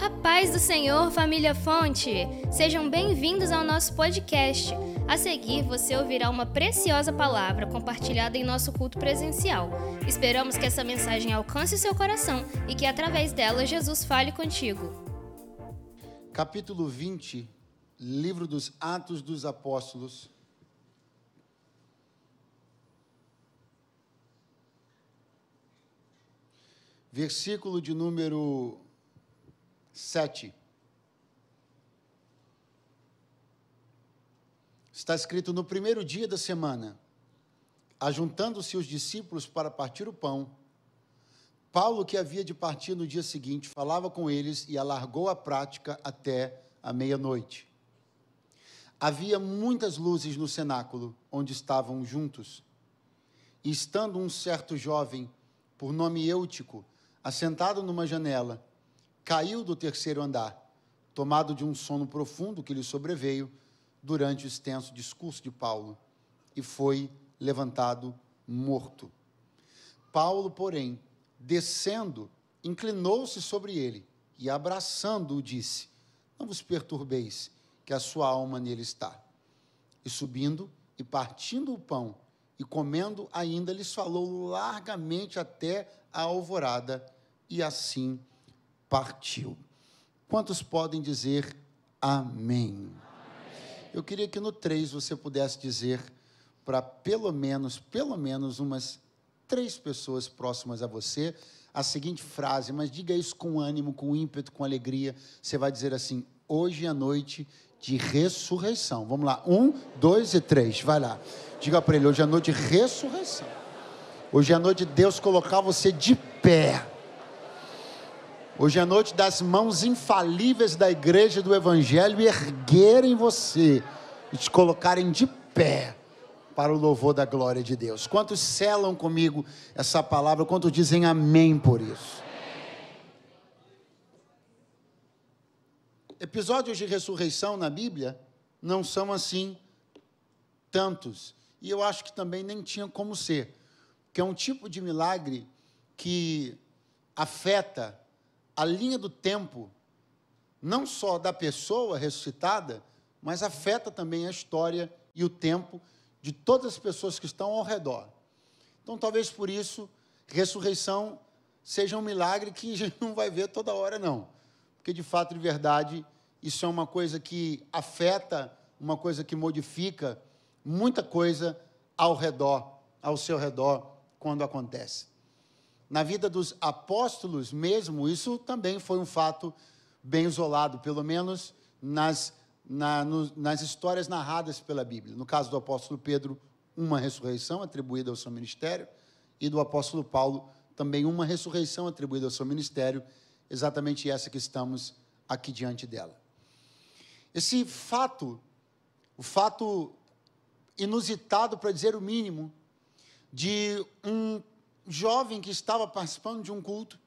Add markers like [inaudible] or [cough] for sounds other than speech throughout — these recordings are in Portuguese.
A paz do Senhor, família Fonte! Sejam bem-vindos ao nosso podcast. A seguir, você ouvirá uma preciosa palavra compartilhada em nosso culto presencial. Esperamos que essa mensagem alcance o seu coração e que, através dela, Jesus fale contigo. Capítulo 20, livro dos Atos dos Apóstolos. Versículo de número 7. Está escrito: No primeiro dia da semana, ajuntando-se os discípulos para partir o pão, Paulo, que havia de partir no dia seguinte, falava com eles e alargou a prática até a meia-noite. Havia muitas luzes no cenáculo onde estavam juntos. E estando um certo jovem, por nome Eutico, assentado numa janela, caiu do terceiro andar, tomado de um sono profundo que lhe sobreveio durante o extenso discurso de Paulo, e foi levantado morto. Paulo, porém, descendo, inclinou-se sobre ele e, abraçando-o, disse: Não vos perturbeis, que a sua alma nele está. E subindo e partindo o pão e comendo ainda, lhes falou largamente até a alvorada, e assim partiu. Quantos podem dizer amém? Eu queria que no 3 você pudesse dizer para pelo menos, pelo menos umas três pessoas próximas a você a seguinte frase, mas diga isso com ânimo, com ímpeto, com alegria. Você vai dizer assim: hoje é noite de ressurreição. Vamos lá, um, dois e três, vai lá. Diga para ele: hoje é noite de ressurreição. Hoje é noite de Deus colocar você de pé Hoje é noite das mãos infalíveis da igreja do Evangelho erguerem você e te colocarem de pé para o louvor da glória de Deus. Quantos selam comigo essa palavra? Quantos dizem amém por isso? Episódios de ressurreição na Bíblia não são assim tantos. E eu acho que também nem tinha como ser. Que é um tipo de milagre que afeta a linha do tempo, não só da pessoa ressuscitada, mas afeta também a história e o tempo de todas as pessoas que estão ao redor. Então, talvez por isso, ressurreição seja um milagre que a gente não vai ver toda hora, não. Porque, de fato, de verdade, isso é uma coisa que afeta, uma coisa que modifica muita coisa ao redor, ao seu redor, quando acontece na vida dos apóstolos mesmo, isso também foi um fato bem isolado, pelo menos nas, na, no, nas histórias narradas pela Bíblia. No caso do apóstolo Pedro, uma ressurreição atribuída ao seu ministério, e do apóstolo Paulo, também uma ressurreição atribuída ao seu ministério, exatamente essa que estamos aqui diante dela. Esse fato, o fato inusitado, para dizer o mínimo, de um jovem que estava participando de um culto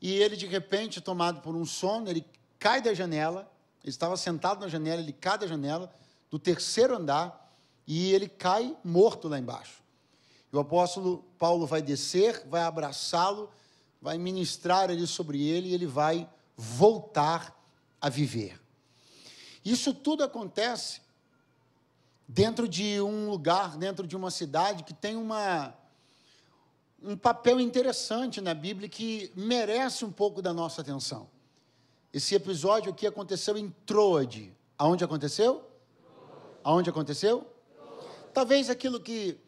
e ele, de repente, tomado por um sono, ele cai da janela. Ele estava sentado na janela, ele cai da janela do terceiro andar e ele cai morto lá embaixo. E o apóstolo Paulo vai descer, vai abraçá-lo, vai ministrar ali sobre ele e ele vai voltar a viver. Isso tudo acontece dentro de um lugar, dentro de uma cidade que tem uma um papel interessante na Bíblia que merece um pouco da nossa atenção. Esse episódio aqui aconteceu em Troade. Aonde aconteceu? Aonde aconteceu? Talvez aquilo que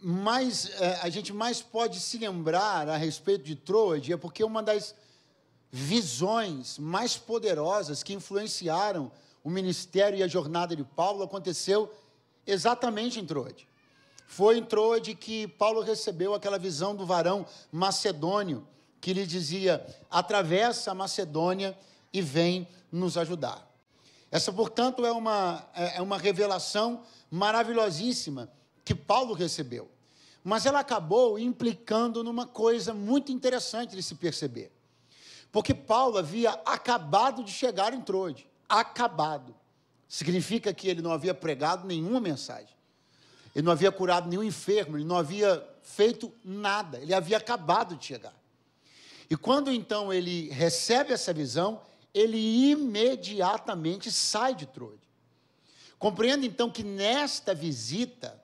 mais é, a gente mais pode se lembrar a respeito de Troade é porque uma das visões mais poderosas que influenciaram o ministério e a jornada de Paulo aconteceu exatamente em Troade. Foi em Troade que Paulo recebeu aquela visão do varão macedônio, que lhe dizia: atravessa a Macedônia e vem nos ajudar. Essa, portanto, é uma, é, é uma revelação maravilhosíssima que Paulo recebeu. Mas ela acabou implicando numa coisa muito interessante de se perceber. Porque Paulo havia acabado de chegar em Troade. Acabado. Significa que ele não havia pregado nenhuma mensagem. Ele não havia curado nenhum enfermo, ele não havia feito nada, ele havia acabado de chegar. E quando então ele recebe essa visão, ele imediatamente sai de Troade. Compreenda então que nesta visita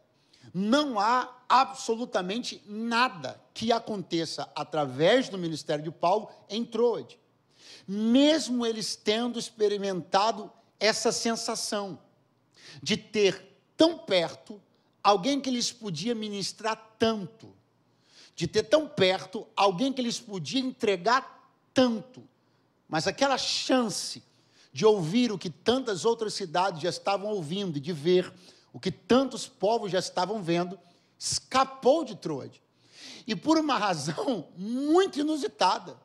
não há absolutamente nada que aconteça através do ministério de Paulo em Troade. Mesmo eles tendo experimentado essa sensação de ter tão perto alguém que lhes podia ministrar tanto, de ter tão perto alguém que lhes podia entregar tanto, mas aquela chance de ouvir o que tantas outras cidades já estavam ouvindo de ver o que tantos povos já estavam vendo, escapou de Troade. E por uma razão [laughs] muito inusitada,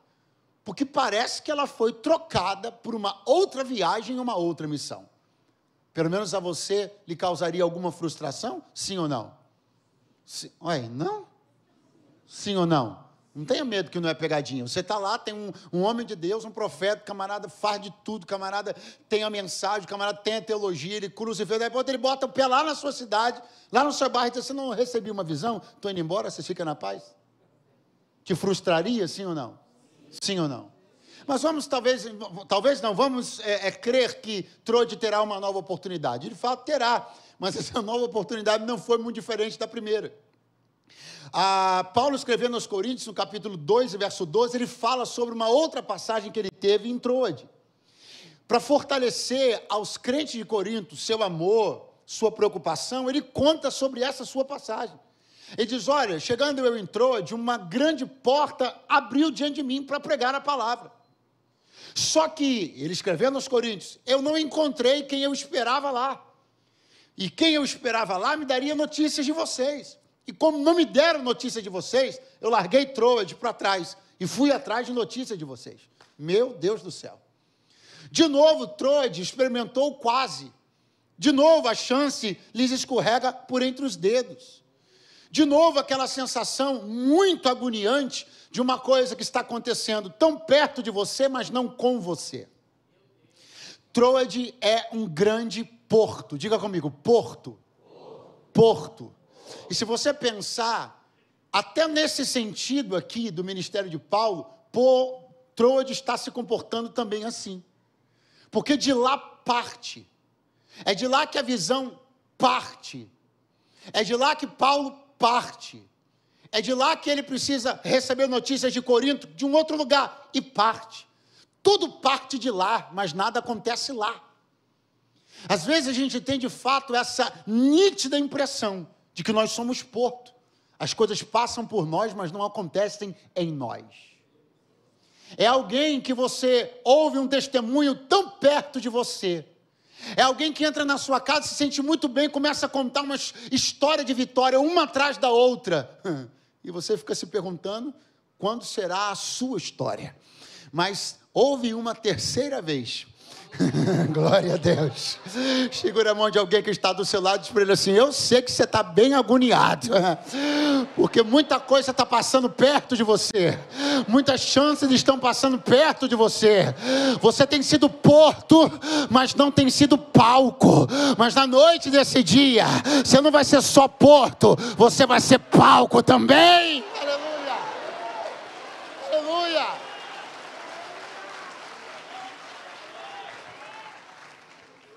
porque parece que ela foi trocada por uma outra viagem e uma outra missão. Pelo menos a você lhe causaria alguma frustração? Sim ou não? Sim. Ué, não? Sim ou não? Não tenha medo que não é pegadinha. Você está lá, tem um, um, homem de Deus, um profeta, camarada faz de tudo, camarada tem a mensagem, camarada tem a teologia, ele vê, depois ele bota o pé lá na sua cidade, lá no seu bairro, e diz, você não recebi uma visão? Estou indo embora, você fica na paz? Te frustraria, sim ou não? Sim ou não? Mas vamos, talvez, talvez não, vamos é, é, crer que Trode terá uma nova oportunidade. De fato, terá, mas [laughs] essa nova oportunidade não foi muito diferente da primeira. Ah, Paulo escrevendo aos Coríntios, no capítulo 2, verso 12, ele fala sobre uma outra passagem que ele teve em Troade. Para fortalecer aos crentes de Corinto seu amor, sua preocupação, ele conta sobre essa sua passagem. Ele diz: Olha, chegando eu em Troade, uma grande porta abriu diante de mim para pregar a palavra. Só que, ele escrevendo aos Coríntios, eu não encontrei quem eu esperava lá. E quem eu esperava lá me daria notícias de vocês. E como não me deram notícia de vocês, eu larguei Troade para trás e fui atrás de notícia de vocês. Meu Deus do céu. De novo, Troade experimentou quase. De novo, a chance lhes escorrega por entre os dedos. De novo, aquela sensação muito agoniante de uma coisa que está acontecendo tão perto de você, mas não com você. Troade é um grande porto. Diga comigo, porto. Porto. E se você pensar, até nesse sentido aqui do ministério de Paulo, Troade está se comportando também assim. Porque de lá parte. É de lá que a visão parte. É de lá que Paulo parte. É de lá que ele precisa receber notícias de Corinto, de um outro lugar, e parte. Tudo parte de lá, mas nada acontece lá. Às vezes a gente tem de fato essa nítida impressão de que nós somos porto. As coisas passam por nós, mas não acontecem em nós. É alguém que você ouve um testemunho tão perto de você. É alguém que entra na sua casa, se sente muito bem, começa a contar uma história de vitória, uma atrás da outra. [laughs] E você fica se perguntando quando será a sua história. Mas houve uma terceira vez [laughs] Glória a Deus. Segura a mão de alguém que está do seu lado e diz para ele assim: Eu sei que você está bem agoniado, [laughs] porque muita coisa está passando perto de você, muitas chances estão passando perto de você. Você tem sido porto, mas não tem sido palco. Mas na noite desse dia, você não vai ser só porto, você vai ser palco também.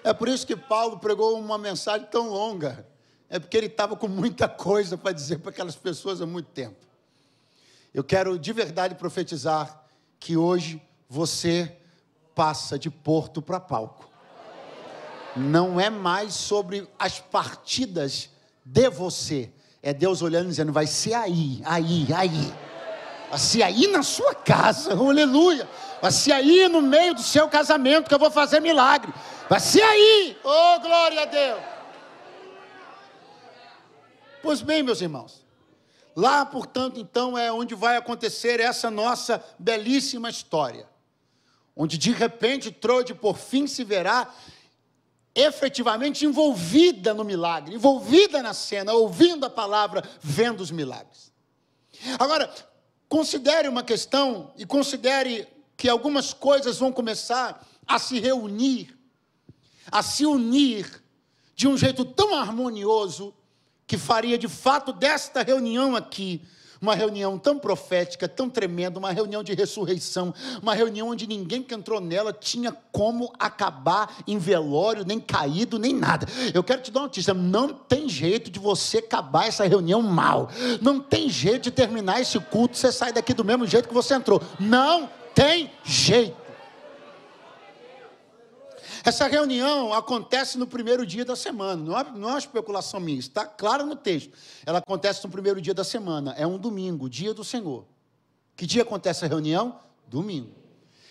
É por isso que Paulo pregou uma mensagem tão longa. É porque ele estava com muita coisa para dizer para aquelas pessoas há muito tempo. Eu quero de verdade profetizar que hoje você passa de porto para palco. Não é mais sobre as partidas de você. É Deus olhando e dizendo: vai ser aí, aí, aí. Vai ser aí na sua casa, aleluia. Vai ser aí no meio do seu casamento que eu vou fazer milagre. Vai ser aí, oh glória a Deus. Pois bem, meus irmãos, lá, portanto, então é onde vai acontecer essa nossa belíssima história, onde de repente Trode por fim se verá efetivamente envolvida no milagre, envolvida na cena, ouvindo a palavra, vendo os milagres. Agora, considere uma questão e considere que algumas coisas vão começar a se reunir, a se unir de um jeito tão harmonioso que faria de fato desta reunião aqui uma reunião tão profética, tão tremenda, uma reunião de ressurreição, uma reunião onde ninguém que entrou nela tinha como acabar em velório, nem caído, nem nada. Eu quero te dar uma notícia: não tem jeito de você acabar essa reunião mal, não tem jeito de terminar esse culto, você sai daqui do mesmo jeito que você entrou. Não tem jeito. Essa reunião acontece no primeiro dia da semana, não é, não é uma especulação minha, está claro no texto. Ela acontece no primeiro dia da semana, é um domingo, dia do Senhor. Que dia acontece a reunião? Domingo.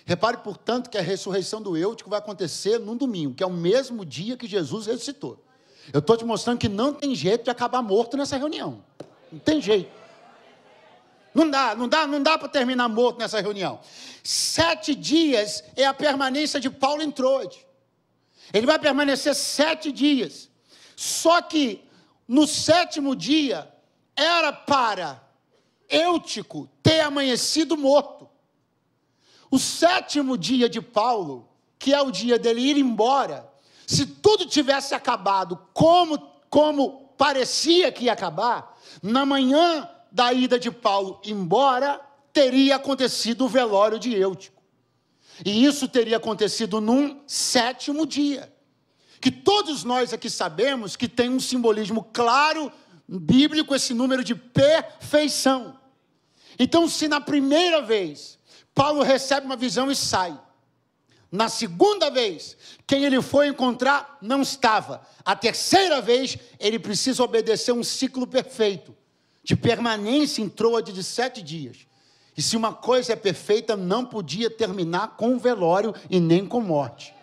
Repare, portanto, que a ressurreição do Eutico vai acontecer num domingo, que é o mesmo dia que Jesus ressuscitou. Eu estou te mostrando que não tem jeito de acabar morto nessa reunião. Não tem jeito. Não dá, não dá, não dá para terminar morto nessa reunião. Sete dias é a permanência de Paulo em Troade. Ele vai permanecer sete dias. Só que no sétimo dia era para Eutico ter amanhecido morto. O sétimo dia de Paulo, que é o dia dele ir embora, se tudo tivesse acabado como, como parecia que ia acabar, na manhã da ida de Paulo embora, teria acontecido o velório de Eutico. E isso teria acontecido num sétimo dia. Que todos nós aqui sabemos que tem um simbolismo claro, bíblico, esse número de perfeição. Então, se na primeira vez Paulo recebe uma visão e sai, na segunda vez, quem ele foi encontrar não estava. A terceira vez, ele precisa obedecer um ciclo perfeito, de permanência em troade de sete dias. E se uma coisa é perfeita, não podia terminar com velório e nem com morte.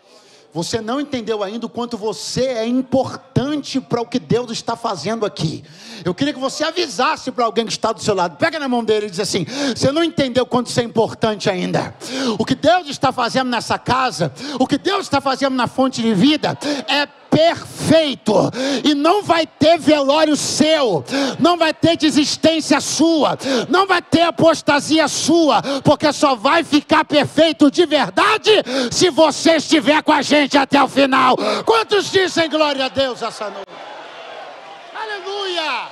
Você não entendeu ainda o quanto você é importante para o que Deus está fazendo aqui. Eu queria que você avisasse para alguém que está do seu lado. Pega na mão dele e diz assim: Você não entendeu quanto você é importante ainda. O que Deus está fazendo nessa casa, o que Deus está fazendo na fonte de vida, é perfeito, e não vai ter velório seu, não vai ter desistência sua, não vai ter apostasia sua, porque só vai ficar perfeito de verdade se você estiver com a gente até o final. Quantos dizem glória a Deus essa noite? Aleluia!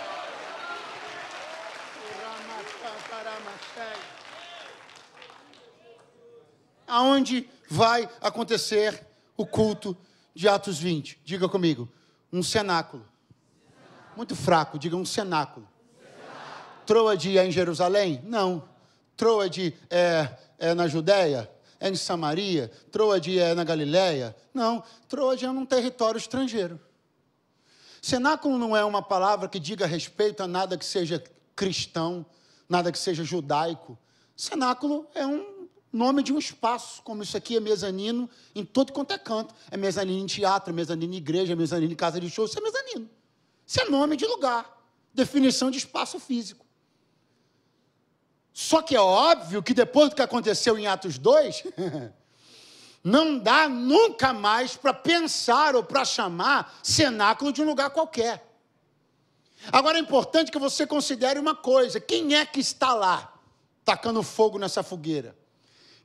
Aonde vai acontecer o culto de Atos 20. Diga comigo. Um cenáculo. Muito fraco, diga um cenáculo. Troade é em Jerusalém? Não. Troade é, é na Judéia? É em Samaria? Troade é na Galiléia? Não. Troade é num território estrangeiro. Cenáculo não é uma palavra que diga respeito a nada que seja cristão, nada que seja judaico. Cenáculo é um nome de um espaço, como isso aqui é mezanino em todo quanto é canto. É mezanino em teatro, é mezanino em igreja, é mezanino em casa de show, isso é mezanino. Isso é nome de lugar, definição de espaço físico. Só que é óbvio que depois do que aconteceu em Atos 2, [laughs] não dá nunca mais para pensar ou para chamar cenáculo de um lugar qualquer. Agora é importante que você considere uma coisa: quem é que está lá, tacando fogo nessa fogueira?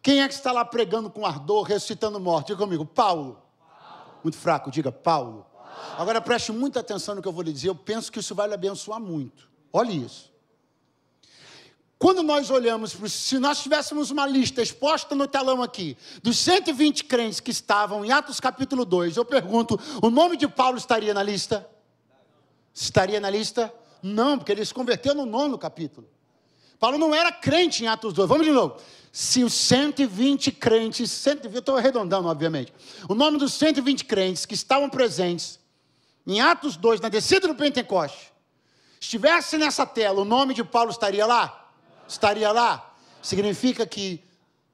Quem é que está lá pregando com ardor, ressuscitando morte? Diga comigo, Paulo. Paulo. Muito fraco, diga Paulo. Paulo. Agora preste muita atenção no que eu vou lhe dizer, eu penso que isso vai lhe abençoar muito. Olhe isso. Quando nós olhamos, se nós tivéssemos uma lista exposta no telão aqui, dos 120 crentes que estavam em Atos capítulo 2, eu pergunto: o nome de Paulo estaria na lista? Estaria na lista? Não, porque ele se converteu no nono capítulo. Paulo não era crente em Atos 2. Vamos de novo se os 120 crentes, 120, eu estou arredondando, obviamente, o nome dos 120 crentes que estavam presentes em Atos 2, na descida do Pentecoste, estivesse nessa tela, o nome de Paulo estaria lá? Estaria lá. Significa que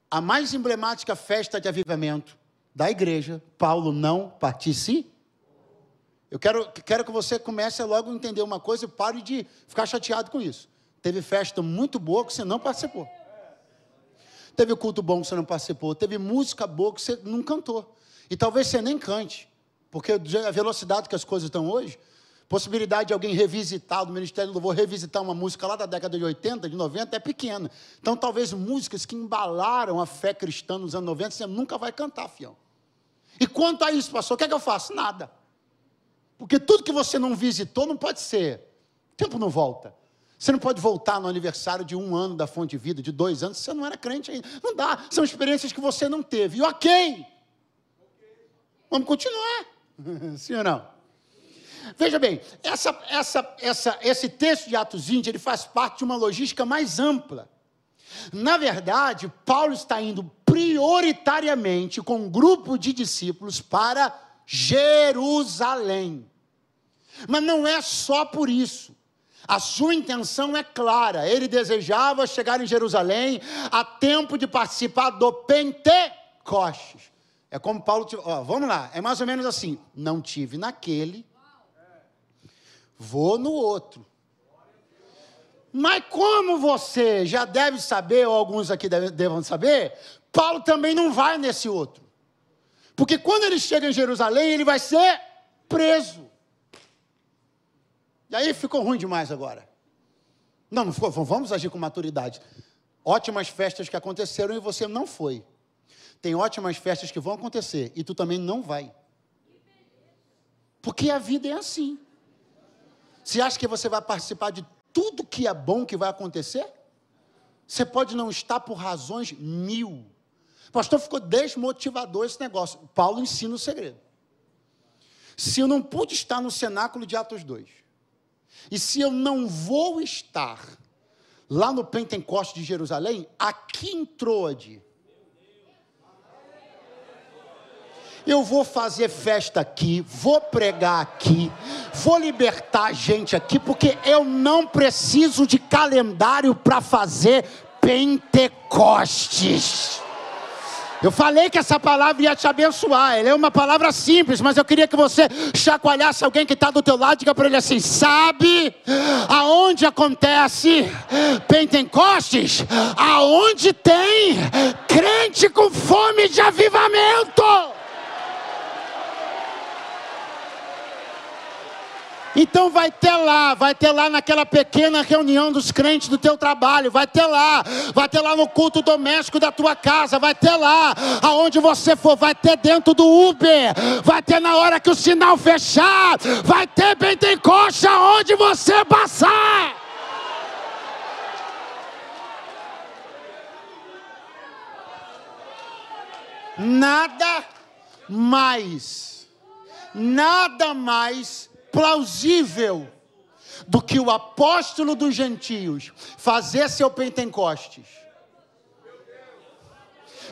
a mais emblemática festa de avivamento da igreja, Paulo não participa. Eu quero, quero que você comece a logo entender uma coisa e pare de ficar chateado com isso. Teve festa muito boa que você não participou. Teve culto bom que você não participou, teve música boa que você não cantou. E talvez você nem cante, porque a velocidade que as coisas estão hoje, possibilidade de alguém revisitar, do Ministério do Louvor, revisitar uma música lá da década de 80, de 90, é pequena. Então, talvez músicas que embalaram a fé cristã nos anos 90, você nunca vai cantar, fião. E quanto a isso, pastor, o que é que eu faço? Nada. Porque tudo que você não visitou não pode ser. O tempo não volta. Você não pode voltar no aniversário de um ano da fonte de vida, de dois anos, você não era crente ainda. Não dá. São experiências que você não teve. E ok. Vamos continuar. [laughs] Sim ou não? Veja bem, essa, essa, essa, esse texto de Atos 20 ele faz parte de uma logística mais ampla. Na verdade, Paulo está indo prioritariamente com um grupo de discípulos para Jerusalém. Mas não é só por isso. A sua intenção é clara. Ele desejava chegar em Jerusalém a tempo de participar do Pentecostes. É como Paulo. Ó, vamos lá, é mais ou menos assim. Não tive naquele, vou no outro. Mas como você já deve saber, ou alguns aqui devem saber, Paulo também não vai nesse outro. Porque quando ele chega em Jerusalém, ele vai ser preso. E aí ficou ruim demais agora. Não, não ficou, vamos agir com maturidade. Ótimas festas que aconteceram e você não foi. Tem ótimas festas que vão acontecer e tu também não vai. Porque a vida é assim. Você acha que você vai participar de tudo que é bom que vai acontecer? Você pode não estar por razões mil. Pastor, ficou desmotivador esse negócio. Paulo ensina o segredo. Se eu não pude estar no cenáculo de Atos 2, e se eu não vou estar lá no Pentecoste de Jerusalém, aqui em Troade, eu vou fazer festa aqui, vou pregar aqui, vou libertar gente aqui, porque eu não preciso de calendário para fazer Pentecostes. Eu falei que essa palavra ia te abençoar. Ela é uma palavra simples, mas eu queria que você chacoalhasse alguém que está do teu lado e diga para ele assim: sabe aonde acontece Pentecostes? Aonde tem crente com fome de avivamento. Então vai ter lá, vai ter lá naquela pequena reunião dos crentes do teu trabalho, vai ter lá, vai ter lá no culto doméstico da tua casa, vai ter lá, aonde você for, vai ter dentro do Uber, vai ter na hora que o sinal fechar, vai ter Pentecoste aonde você passar. Nada mais, nada mais plausível do que o apóstolo dos gentios fazer seu Pentecostes.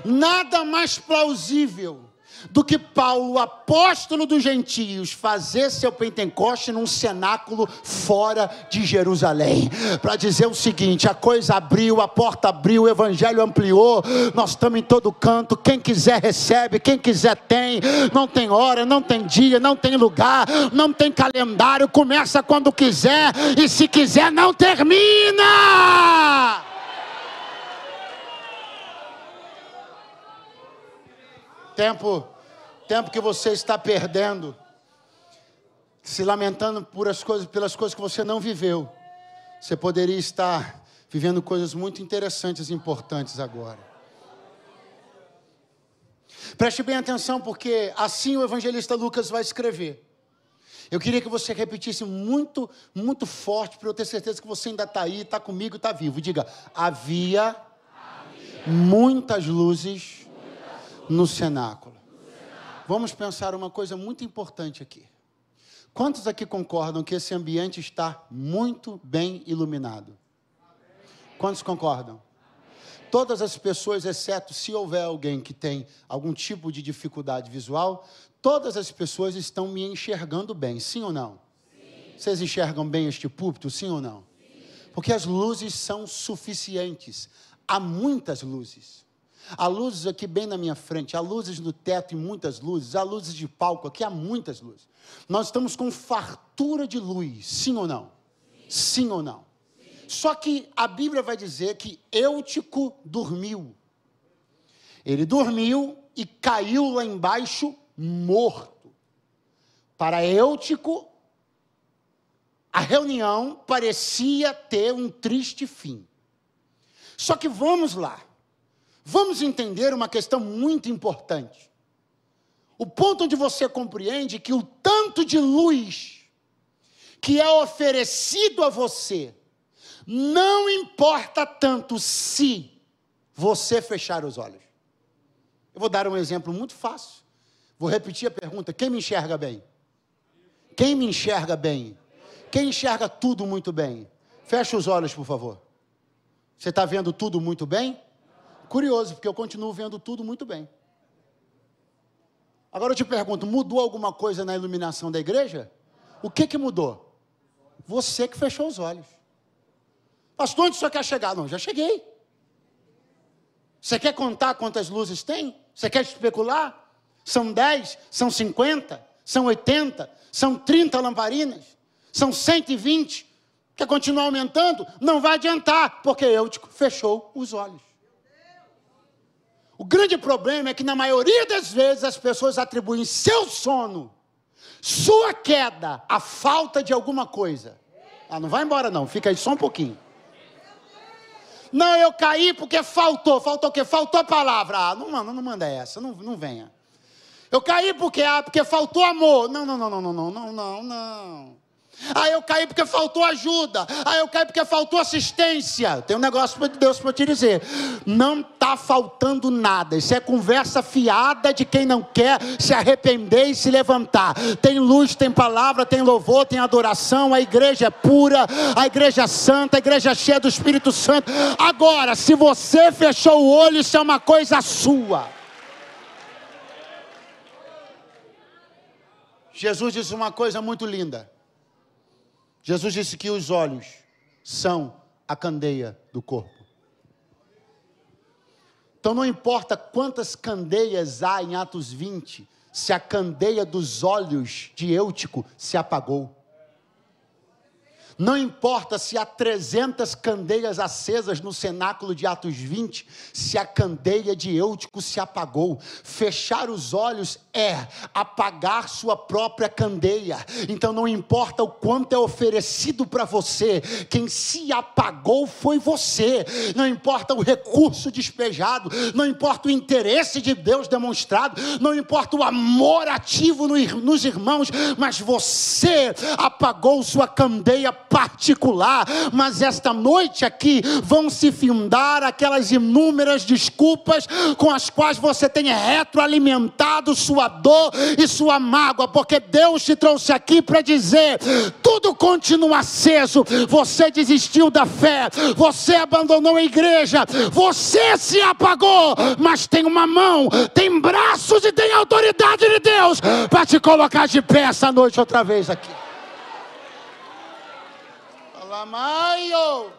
Nada mais plausível do que Paulo, apóstolo dos gentios, fazer seu Pentecoste num cenáculo fora de Jerusalém, para dizer o seguinte: a coisa abriu, a porta abriu, o evangelho ampliou, nós estamos em todo canto, quem quiser recebe, quem quiser tem, não tem hora, não tem dia, não tem lugar, não tem calendário, começa quando quiser, e se quiser, não termina. Tempo, tempo que você está perdendo, se lamentando por as coisas, pelas coisas que você não viveu. Você poderia estar vivendo coisas muito interessantes e importantes agora. Preste bem atenção, porque assim o evangelista Lucas vai escrever. Eu queria que você repetisse muito, muito forte, para eu ter certeza que você ainda está aí, está comigo, está vivo. Diga: havia, havia muitas luzes no cenáculo. Vamos pensar uma coisa muito importante aqui. Quantos aqui concordam que esse ambiente está muito bem iluminado? Quantos concordam? Todas as pessoas, exceto se houver alguém que tem algum tipo de dificuldade visual, todas as pessoas estão me enxergando bem, sim ou não? Sim. Vocês enxergam bem este púlpito, sim ou não? Sim. Porque as luzes são suficientes. Há muitas luzes. Há luzes aqui bem na minha frente, há luzes no teto e muitas luzes, há luzes de palco aqui, há muitas luzes. Nós estamos com fartura de luz, sim ou não? Sim, sim ou não? Sim. Só que a Bíblia vai dizer que Eutico dormiu. Ele dormiu e caiu lá embaixo morto. Para Eutico, a reunião parecia ter um triste fim. Só que vamos lá. Vamos entender uma questão muito importante. O ponto onde você compreende que o tanto de luz que é oferecido a você Não importa tanto se você fechar os olhos. Eu vou dar um exemplo muito fácil. Vou repetir a pergunta: quem me enxerga bem? Quem me enxerga bem? Quem enxerga tudo muito bem? Feche os olhos, por favor. Você está vendo tudo muito bem? Curioso, porque eu continuo vendo tudo muito bem. Agora eu te pergunto: mudou alguma coisa na iluminação da igreja? O que, que mudou? Você que fechou os olhos. Pastor, onde o senhor quer chegar? Não, já cheguei. Você quer contar quantas luzes tem? Você quer especular? São 10, são 50, são 80, são 30 lamparinas, são 120. Quer continuar aumentando? Não vai adiantar, porque eu fechou os olhos. O grande problema é que, na maioria das vezes, as pessoas atribuem seu sono, sua queda, à falta de alguma coisa. Ah, não vai embora, não, fica aí só um pouquinho. Não, eu caí porque faltou. Faltou o quê? Faltou a palavra. Ah, não, não, não manda essa, não, não venha. Eu caí porque, ah, porque faltou amor. Não, não, não, não, não, não, não, não, não. Ah, eu caí porque faltou ajuda. Ah, eu caí porque faltou assistência. Tem um negócio de Deus para te dizer. Não está faltando nada. Isso é conversa fiada de quem não quer se arrepender e se levantar. Tem luz, tem palavra, tem louvor, tem adoração. A igreja é pura, a igreja é santa, a igreja é cheia do Espírito Santo. Agora, se você fechou o olho, isso é uma coisa sua. Jesus disse uma coisa muito linda. Jesus disse que os olhos são a candeia do corpo. Então não importa quantas candeias há em Atos 20, se a candeia dos olhos de Eutico se apagou. Não importa se há 300 candeias acesas no cenáculo de Atos 20, se a candeia de Eutico se apagou. Fechar os olhos é apagar sua própria candeia. Então não importa o quanto é oferecido para você, quem se apagou foi você. Não importa o recurso despejado, não importa o interesse de Deus demonstrado, não importa o amor ativo nos irmãos, mas você apagou sua candeia particular, mas esta noite aqui vão se findar aquelas inúmeras desculpas com as quais você tem retroalimentado sua dor e sua mágoa, porque Deus te trouxe aqui para dizer: tudo continua aceso. Você desistiu da fé, você abandonou a igreja, você se apagou, mas tem uma mão, tem braços e tem autoridade de Deus para te colocar de pé essa noite outra vez aqui. Maio.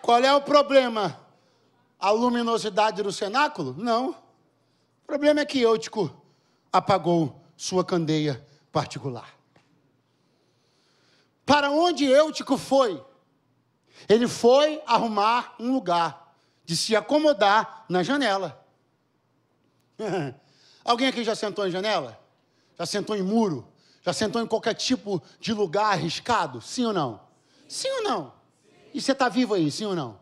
Qual é o problema? A luminosidade do cenáculo? Não. O problema é que Eutico apagou sua candeia particular. Para onde Eutico foi? Ele foi arrumar um lugar de se acomodar na janela. [laughs] Alguém aqui já sentou em janela? Já sentou em muro? Já sentou em qualquer tipo de lugar arriscado? Sim ou não? Sim ou não? E você está vivo aí, sim ou não?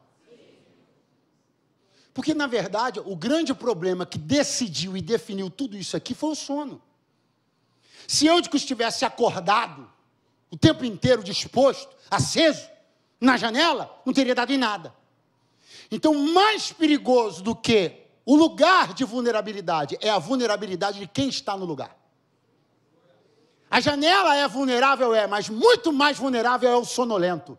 Porque, na verdade, o grande problema que decidiu e definiu tudo isso aqui foi o sono. Se Eutico estivesse acordado, o tempo inteiro disposto, aceso, na janela, não teria dado em nada. Então, mais perigoso do que o lugar de vulnerabilidade é a vulnerabilidade de quem está no lugar. A janela é vulnerável, é, mas muito mais vulnerável é o sonolento.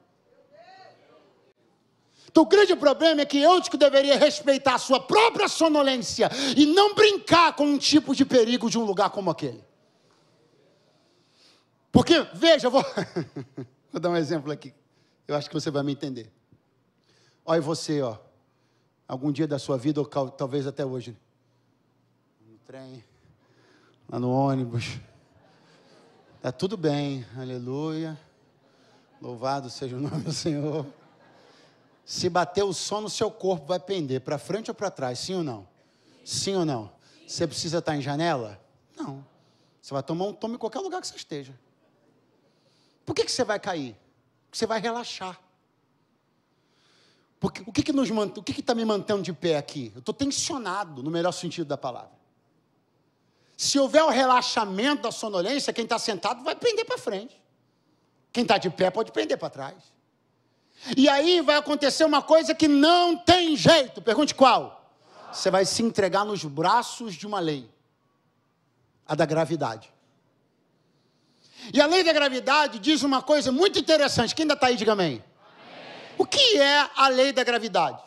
Então, o grande problema é que Eutico deveria respeitar a sua própria sonolência e não brincar com um tipo de perigo de um lugar como aquele. Porque, veja, eu vou, [laughs] vou dar um exemplo aqui. Eu acho que você vai me entender. Olha você, ó. Algum dia da sua vida, ou talvez até hoje. No trem, lá no ônibus Está tudo bem, aleluia. Louvado seja o nome do Senhor. Se bater o som no seu corpo, vai pender para frente ou para trás, sim ou não? Sim ou não? Você precisa estar em janela? Não. Você vai tomar um tomo em qualquer lugar que você esteja. Por que, que você vai cair? Porque você vai relaxar. Porque, o que, que, nos, o que está me mantendo de pé aqui? Eu estou tensionado, no melhor sentido da palavra. Se houver o relaxamento da sonolência, quem está sentado vai prender para frente. Quem está de pé pode pender para trás. E aí vai acontecer uma coisa que não tem jeito. Pergunte qual? Você vai se entregar nos braços de uma lei a da gravidade. E a lei da gravidade diz uma coisa muito interessante. Quem ainda está aí, diga amém. amém. O que é a lei da gravidade?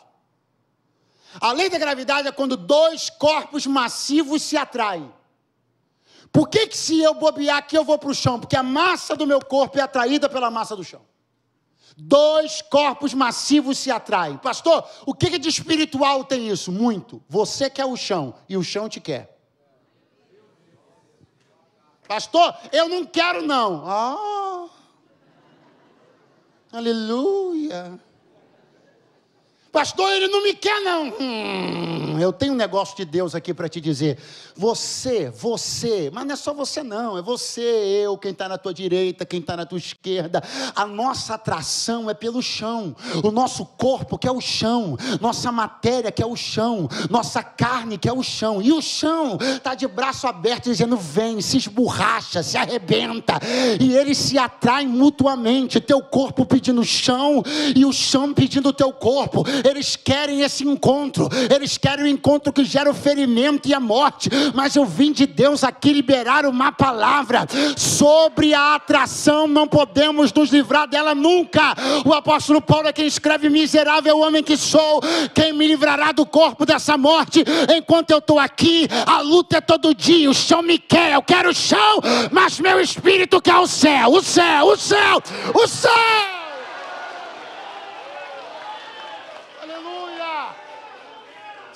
A lei da gravidade é quando dois corpos massivos se atraem. Por que, que se eu bobear aqui eu vou para o chão? Porque a massa do meu corpo é atraída pela massa do chão. Dois corpos massivos se atraem. Pastor, o que, que de espiritual tem isso? Muito. Você quer o chão e o chão te quer. Pastor, eu não quero não. Ah, aleluia. Pastor, ele não me quer, não. Hum, eu tenho um negócio de Deus aqui para te dizer. Você, você, mas não é só você, não. É você, eu, quem está na tua direita, quem está na tua esquerda. A nossa atração é pelo chão. O nosso corpo que é o chão. Nossa matéria que é o chão. Nossa carne que é o chão. E o chão está de braço aberto dizendo: vem, se esborracha, se arrebenta. E eles se atraem mutuamente. Teu corpo pedindo chão e o chão pedindo teu corpo eles querem esse encontro, eles querem o um encontro que gera o ferimento e a morte, mas eu vim de Deus aqui liberar uma palavra sobre a atração, não podemos nos livrar dela nunca. O apóstolo Paulo é quem escreve: Miserável homem que sou, quem me livrará do corpo dessa morte? Enquanto eu estou aqui, a luta é todo dia, o chão me quer, eu quero o chão, mas meu espírito quer o céu, o céu, o céu, o céu.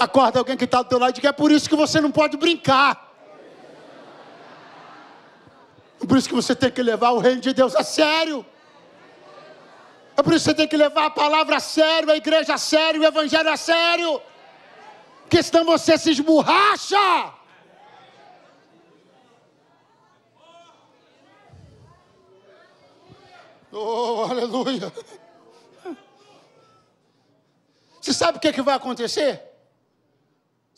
Acorda alguém que está do teu lado e diga, é por isso que você não pode brincar. É por isso que você tem que levar o reino de Deus a sério. É por isso que você tem que levar a palavra a sério, a igreja a sério, o evangelho a sério. Porque senão você se esborracha. Oh, aleluia. Você sabe o que, é que vai acontecer?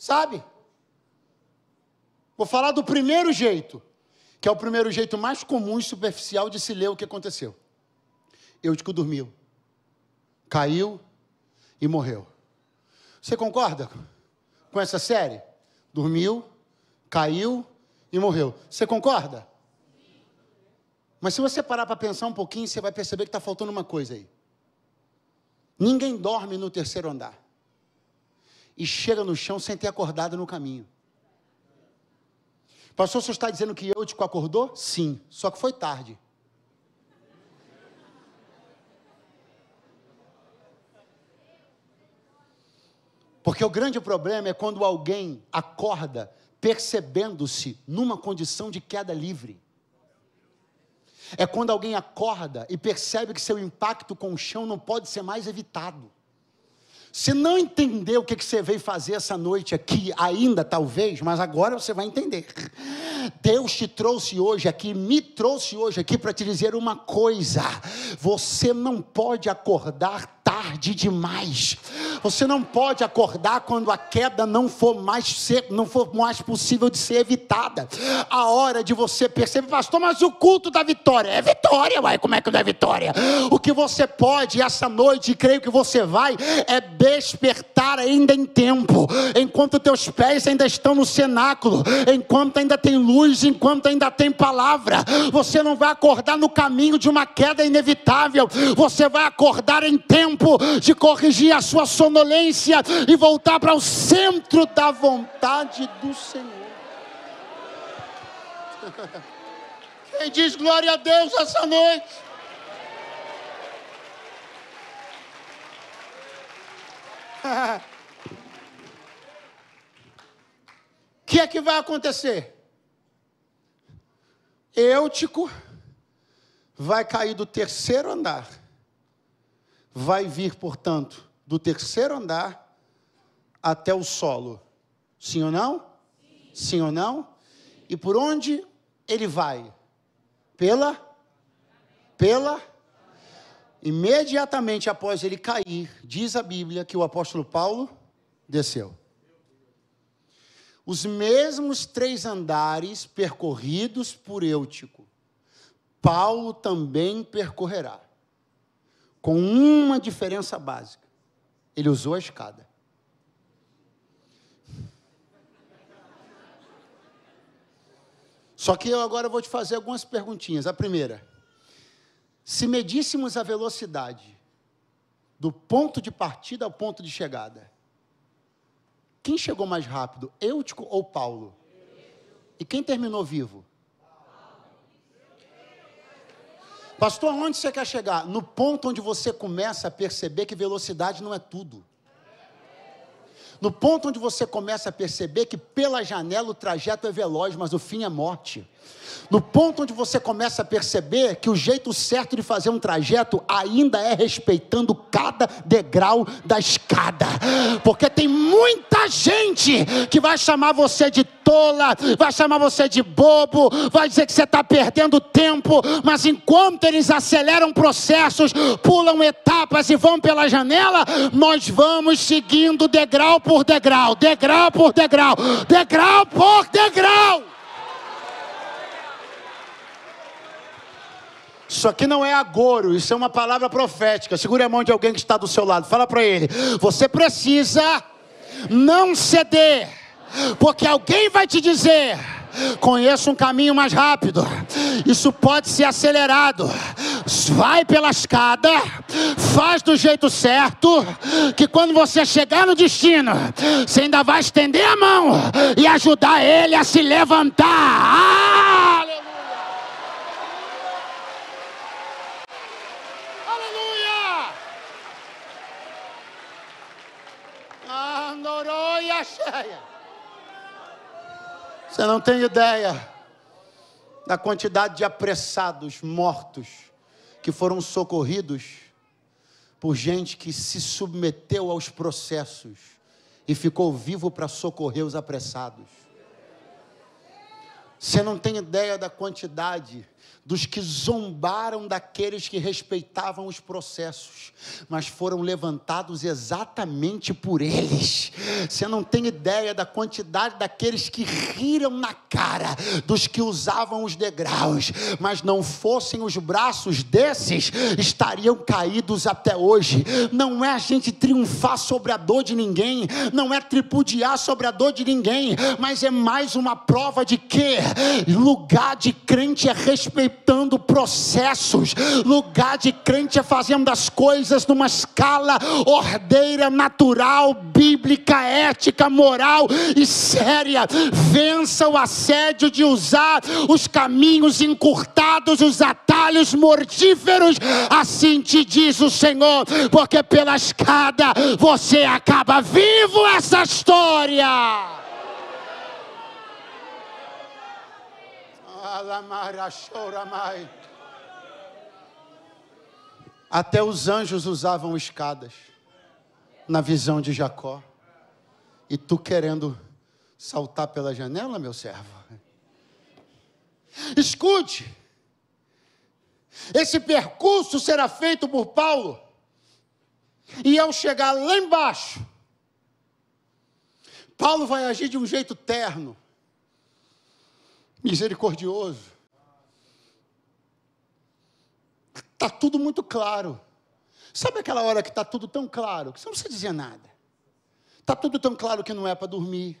Sabe? Vou falar do primeiro jeito, que é o primeiro jeito mais comum e superficial de se ler o que aconteceu. Eutico dormiu, caiu e morreu. Você concorda com essa série? Dormiu, caiu e morreu. Você concorda? Mas se você parar para pensar um pouquinho, você vai perceber que está faltando uma coisa aí. Ninguém dorme no terceiro andar e chega no chão sem ter acordado no caminho. Pastor, você está dizendo que Eutico acordou? Sim, só que foi tarde. Porque o grande problema é quando alguém acorda percebendo-se numa condição de queda livre. É quando alguém acorda e percebe que seu impacto com o chão não pode ser mais evitado. Você não entendeu o que você veio fazer essa noite aqui, ainda talvez, mas agora você vai entender. Deus te trouxe hoje aqui, me trouxe hoje aqui para te dizer uma coisa: você não pode acordar tarde demais. Você não pode acordar quando a queda não for mais ser, não for mais possível de ser evitada. A hora de você perceber, pastor, mas o culto da vitória é vitória, uai, como é que não é vitória? O que você pode essa noite, e creio que você vai, é despertar ainda em tempo, enquanto teus pés ainda estão no cenáculo, enquanto ainda tem luz, enquanto ainda tem palavra. Você não vai acordar no caminho de uma queda inevitável. Você vai acordar em tempo tempo de corrigir a sua sonolência e voltar para o centro da vontade do Senhor. [laughs] Quem diz glória a Deus essa noite? O [laughs] que é que vai acontecer? Eutico vai cair do terceiro andar vai vir, portanto, do terceiro andar até o solo. Sim ou não? Sim, Sim ou não? E por onde ele vai? Pela? Pela? Imediatamente após ele cair, diz a Bíblia que o apóstolo Paulo desceu. Os mesmos três andares percorridos por Eutico Paulo também percorrerá. Com uma diferença básica. Ele usou a escada. Só que eu agora vou te fazer algumas perguntinhas. A primeira: se medíssemos a velocidade do ponto de partida ao ponto de chegada, quem chegou mais rápido, Eutico ou Paulo? E quem terminou vivo? Pastor, onde você quer chegar? No ponto onde você começa a perceber que velocidade não é tudo. No ponto onde você começa a perceber que pela janela o trajeto é veloz, mas o fim é morte. No ponto onde você começa a perceber que o jeito certo de fazer um trajeto ainda é respeitando cada degrau da escada. Porque tem muita gente que vai chamar você de tola, vai chamar você de bobo, vai dizer que você está perdendo tempo, mas enquanto eles aceleram processos, pulam etapas e vão pela janela, nós vamos seguindo degrau por degrau, degrau por degrau, degrau por degrau. Isso aqui não é agouro, isso é uma palavra profética. Segure a mão de alguém que está do seu lado. Fala para ele: você precisa não ceder, porque alguém vai te dizer. Conheço um caminho mais rápido. Isso pode ser acelerado. Vai pela escada, faz do jeito certo, que quando você chegar no destino, você ainda vai estender a mão e ajudar ele a se levantar. Aleluia! Você não tem ideia da quantidade de apressados mortos que foram socorridos por gente que se submeteu aos processos e ficou vivo para socorrer os apressados. Você não tem ideia da quantidade dos que zombaram daqueles que respeitavam os processos, mas foram levantados exatamente por eles. Você não tem ideia da quantidade daqueles que riram na cara dos que usavam os degraus, mas não fossem os braços desses, estariam caídos até hoje. Não é a gente triunfar sobre a dor de ninguém, não é tripudiar sobre a dor de ninguém, mas é mais uma prova de que lugar de crente é respeitar respeitando processos. Lugar de crente é fazendo as coisas numa escala ordeira, natural, bíblica, ética, moral e séria. Vença o assédio de usar os caminhos encurtados, os atalhos mortíferos. Assim te diz o Senhor, porque pela escada você acaba vivo essa história. Até os anjos usavam escadas na visão de Jacó. E tu querendo saltar pela janela, meu servo? Escute. Esse percurso será feito por Paulo. E ao chegar lá embaixo, Paulo vai agir de um jeito terno misericordioso. Está tudo muito claro. Sabe aquela hora que está tudo tão claro que você não precisa dizer nada? Está tudo tão claro que não é para dormir.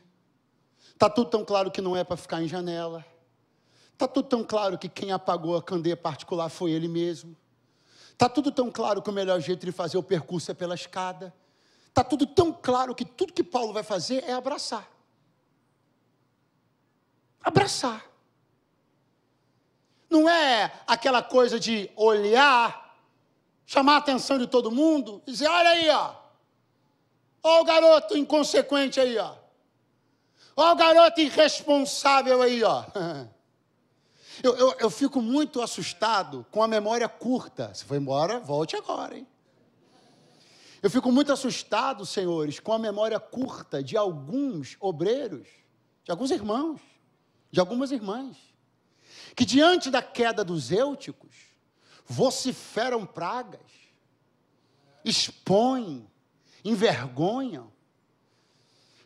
Está tudo tão claro que não é para ficar em janela. Está tudo tão claro que quem apagou a candeia particular foi ele mesmo. Está tudo tão claro que o melhor jeito de fazer o percurso é pela escada. Está tudo tão claro que tudo que Paulo vai fazer é abraçar. Abraçar. Não é aquela coisa de olhar, chamar a atenção de todo mundo e dizer: olha aí, ó. Olha o garoto inconsequente aí, ó. Olha o garoto irresponsável aí, ó. [laughs] Eu, eu, eu, fico muito assustado com a memória curta. Se foi embora, volte agora, hein? Eu fico muito assustado, senhores, com a memória curta de alguns obreiros, de alguns irmãos, de algumas irmãs que diante da queda dos eúticos, vociferam pragas, expõem, envergonham.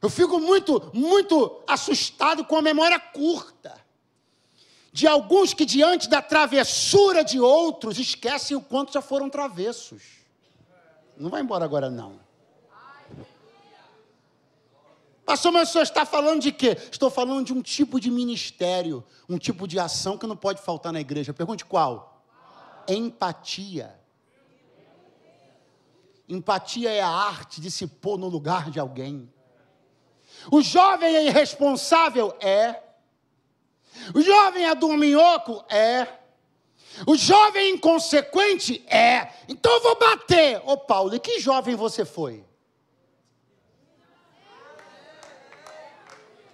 Eu fico muito, muito assustado com a memória curta de alguns que, diante da travessura de outros, esquecem o quanto já foram travessos. Não vai embora agora, não. Pastor, mas o senhor está falando de quê? Estou falando de um tipo de ministério, um tipo de ação que não pode faltar na igreja. Pergunte qual? Empatia. Empatia é a arte de se pôr no lugar de alguém. O jovem é irresponsável? É. O jovem é do minhoco? É. O jovem inconsequente? É. Então eu vou bater. Ô Paulo, e que jovem você foi?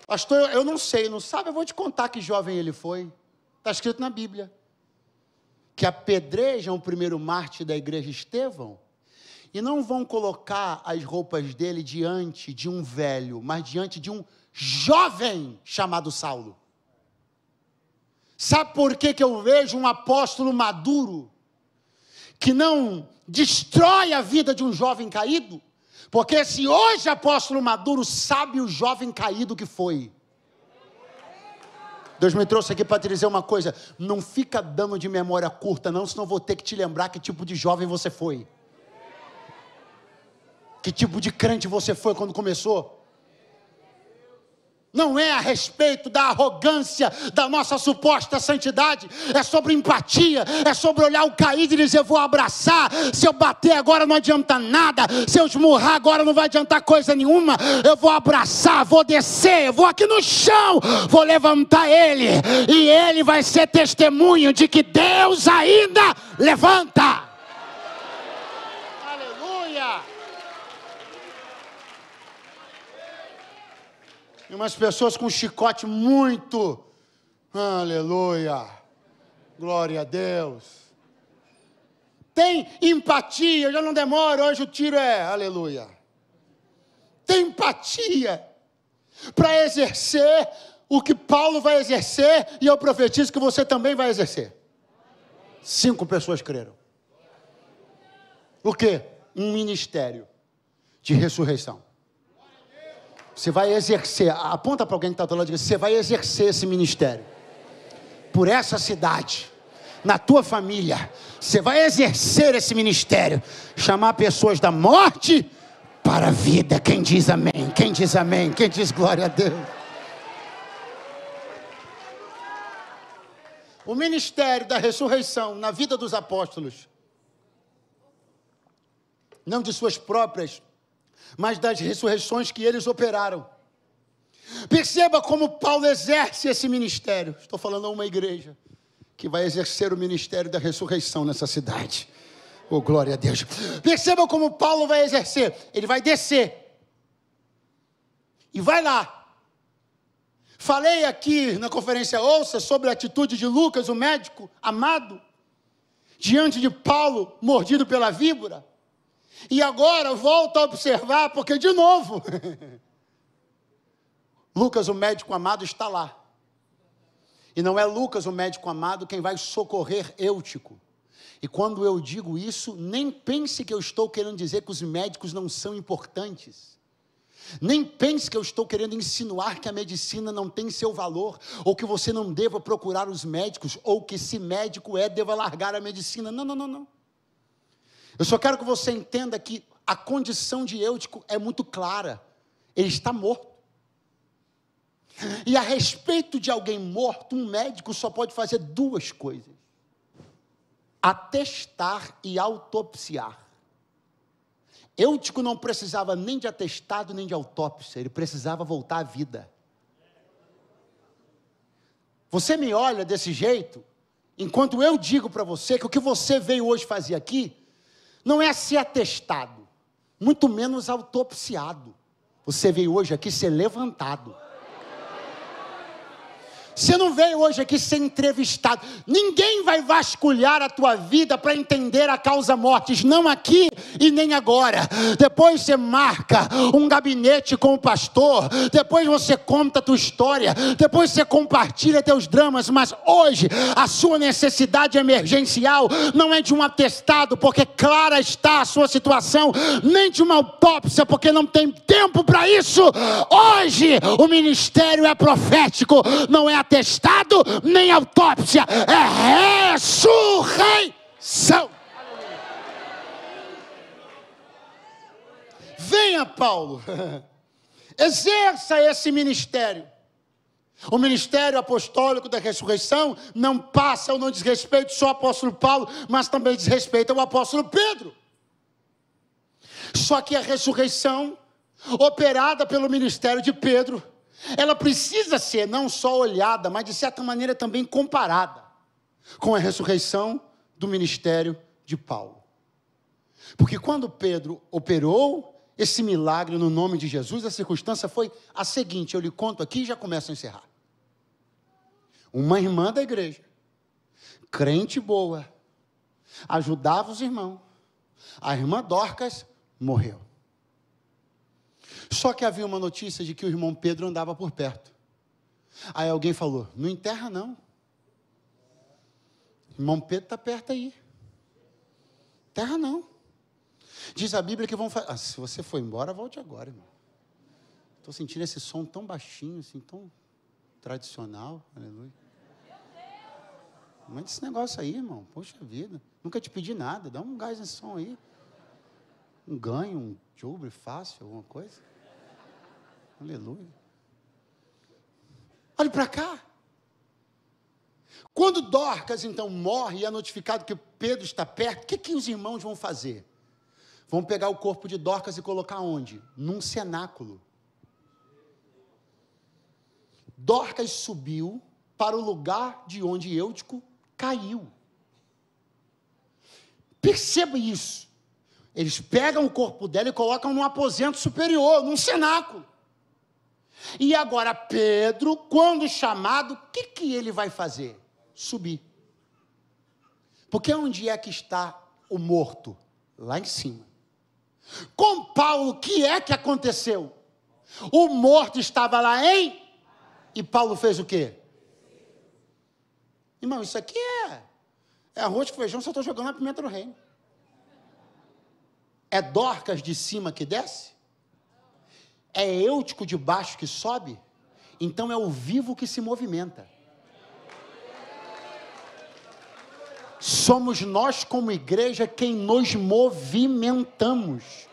Pastor, eu não sei, não sabe? Eu vou te contar que jovem ele foi. Está escrito na Bíblia. Que apedrejam o primeiro mártir da igreja Estevão e não vão colocar as roupas dele diante de um velho, mas diante de um jovem chamado Saulo. Sabe por que, que eu vejo um apóstolo maduro que não destrói a vida de um jovem caído? Porque se hoje apóstolo Maduro sabe o jovem caído que foi. Deus me trouxe aqui para te dizer uma coisa: não fica dando de memória curta, não, senão vou ter que te lembrar que tipo de jovem você foi. Que tipo de crente você foi quando começou não é a respeito da arrogância da nossa suposta santidade, é sobre empatia, é sobre olhar o caído e dizer: vou abraçar. Se eu bater agora não adianta nada, se eu esmurrar agora não vai adiantar coisa nenhuma. Eu vou abraçar, vou descer, vou aqui no chão, vou levantar ele, e ele vai ser testemunho de que Deus ainda levanta. E umas pessoas com chicote muito. Aleluia. Glória a Deus. Tem empatia, já não demora, hoje o tiro é aleluia. Tem empatia para exercer o que Paulo vai exercer e eu profetizo que você também vai exercer. Cinco pessoas creram. O quê? Um ministério de ressurreição. Você vai exercer, aponta para alguém que está do lado e diz: você vai exercer esse ministério por essa cidade, na tua família. Você vai exercer esse ministério, chamar pessoas da morte para a vida. Quem diz amém? Quem diz amém? Quem diz glória a Deus? O ministério da ressurreição na vida dos apóstolos, não de suas próprias mas das ressurreições que eles operaram. Perceba como Paulo exerce esse ministério. Estou falando a uma igreja que vai exercer o ministério da ressurreição nessa cidade. Oh, glória a Deus. Perceba como Paulo vai exercer. Ele vai descer. E vai lá. Falei aqui na conferência Ouça sobre a atitude de Lucas, o médico amado, diante de Paulo, mordido pela víbora. E agora volta a observar, porque de novo, [laughs] Lucas, o médico amado, está lá. E não é Lucas, o médico amado, quem vai socorrer Eutico. E quando eu digo isso, nem pense que eu estou querendo dizer que os médicos não são importantes. Nem pense que eu estou querendo insinuar que a medicina não tem seu valor, ou que você não deva procurar os médicos, ou que se médico é, deva largar a medicina. Não, não, não, não. Eu só quero que você entenda que a condição de Eutico é muito clara. Ele está morto. E a respeito de alguém morto, um médico só pode fazer duas coisas: atestar e autopsiar. Eutico não precisava nem de atestado nem de autópsia, ele precisava voltar à vida. Você me olha desse jeito, enquanto eu digo para você que o que você veio hoje fazer aqui não é ser atestado, muito menos autopsiado. Você veio hoje aqui ser levantado. Você não veio hoje aqui ser entrevistado. Ninguém vai vasculhar a tua vida para entender a causa mortes, não aqui e nem agora. Depois você marca um gabinete com o pastor, depois você conta a tua história, depois você compartilha teus dramas, mas hoje a sua necessidade emergencial não é de um atestado, porque clara está a sua situação, nem de uma autópsia, porque não tem tempo para isso. Hoje o ministério é profético, não é atestado nem autópsia, é ressurreição. Venha, Paulo, [laughs] exerça esse ministério. O ministério apostólico da ressurreição não passa ou não diz respeito só ao apóstolo Paulo, mas também diz respeito ao apóstolo Pedro. Só que a ressurreição, operada pelo ministério de Pedro, ela precisa ser não só olhada, mas de certa maneira também comparada com a ressurreição do ministério de Paulo. Porque quando Pedro operou esse milagre no nome de Jesus, a circunstância foi a seguinte: eu lhe conto aqui e já começo a encerrar. Uma irmã da igreja, crente boa, ajudava os irmãos. A irmã Dorcas morreu. Só que havia uma notícia de que o irmão Pedro andava por perto. Aí alguém falou: Não enterra, não. Irmão Pedro está perto aí. Terra não. Diz a Bíblia que vão fazer. Ah, se você for embora, volte agora, irmão. Estou sentindo esse som tão baixinho, assim, tão tradicional. Aleluia. Manda esse negócio aí, irmão. Poxa vida. Nunca te pedi nada. Dá um gás nesse som aí. Um ganho, um jubre fácil, alguma coisa. Aleluia. Olhe para cá. Quando Dorcas então morre e é notificado que Pedro está perto, o que, que os irmãos vão fazer? Vão pegar o corpo de Dorcas e colocar onde? Num cenáculo. Dorcas subiu para o lugar de onde Eutico caiu. Perceba isso. Eles pegam o corpo dela e colocam num aposento superior, num cenáculo. E agora Pedro, quando chamado, o que, que ele vai fazer? Subir. Porque onde é que está o morto? Lá em cima. Com Paulo, o que é que aconteceu? O morto estava lá em. E Paulo fez o quê? Irmão, isso aqui é, é arroz com feijão, só estou jogando a pimenta no reino. É Dorcas de cima que desce? É Eutico de baixo que sobe? Então é o vivo que se movimenta. Somos nós, como igreja, quem nos movimentamos.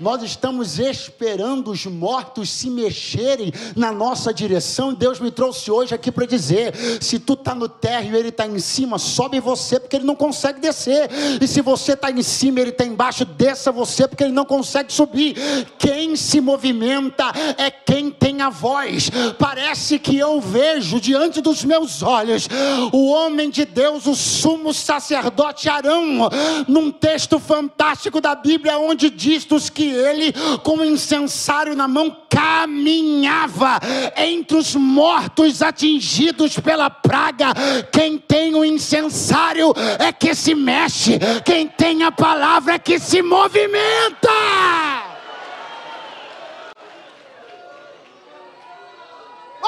Nós estamos esperando os mortos se mexerem na nossa direção. Deus me trouxe hoje aqui para dizer: se tu está no térreo e ele está em cima, sobe você, porque ele não consegue descer. E se você está em cima e ele está embaixo, desça você, porque ele não consegue subir. Quem se movimenta é quem tem a voz. Parece que eu vejo diante dos meus olhos o homem de Deus, o sumo sacerdote Arão, num texto fantástico da Bíblia, onde diz dos que ele, com o incensário na mão, caminhava entre os mortos atingidos pela praga. Quem tem o incensário é que se mexe, quem tem a palavra é que se movimenta.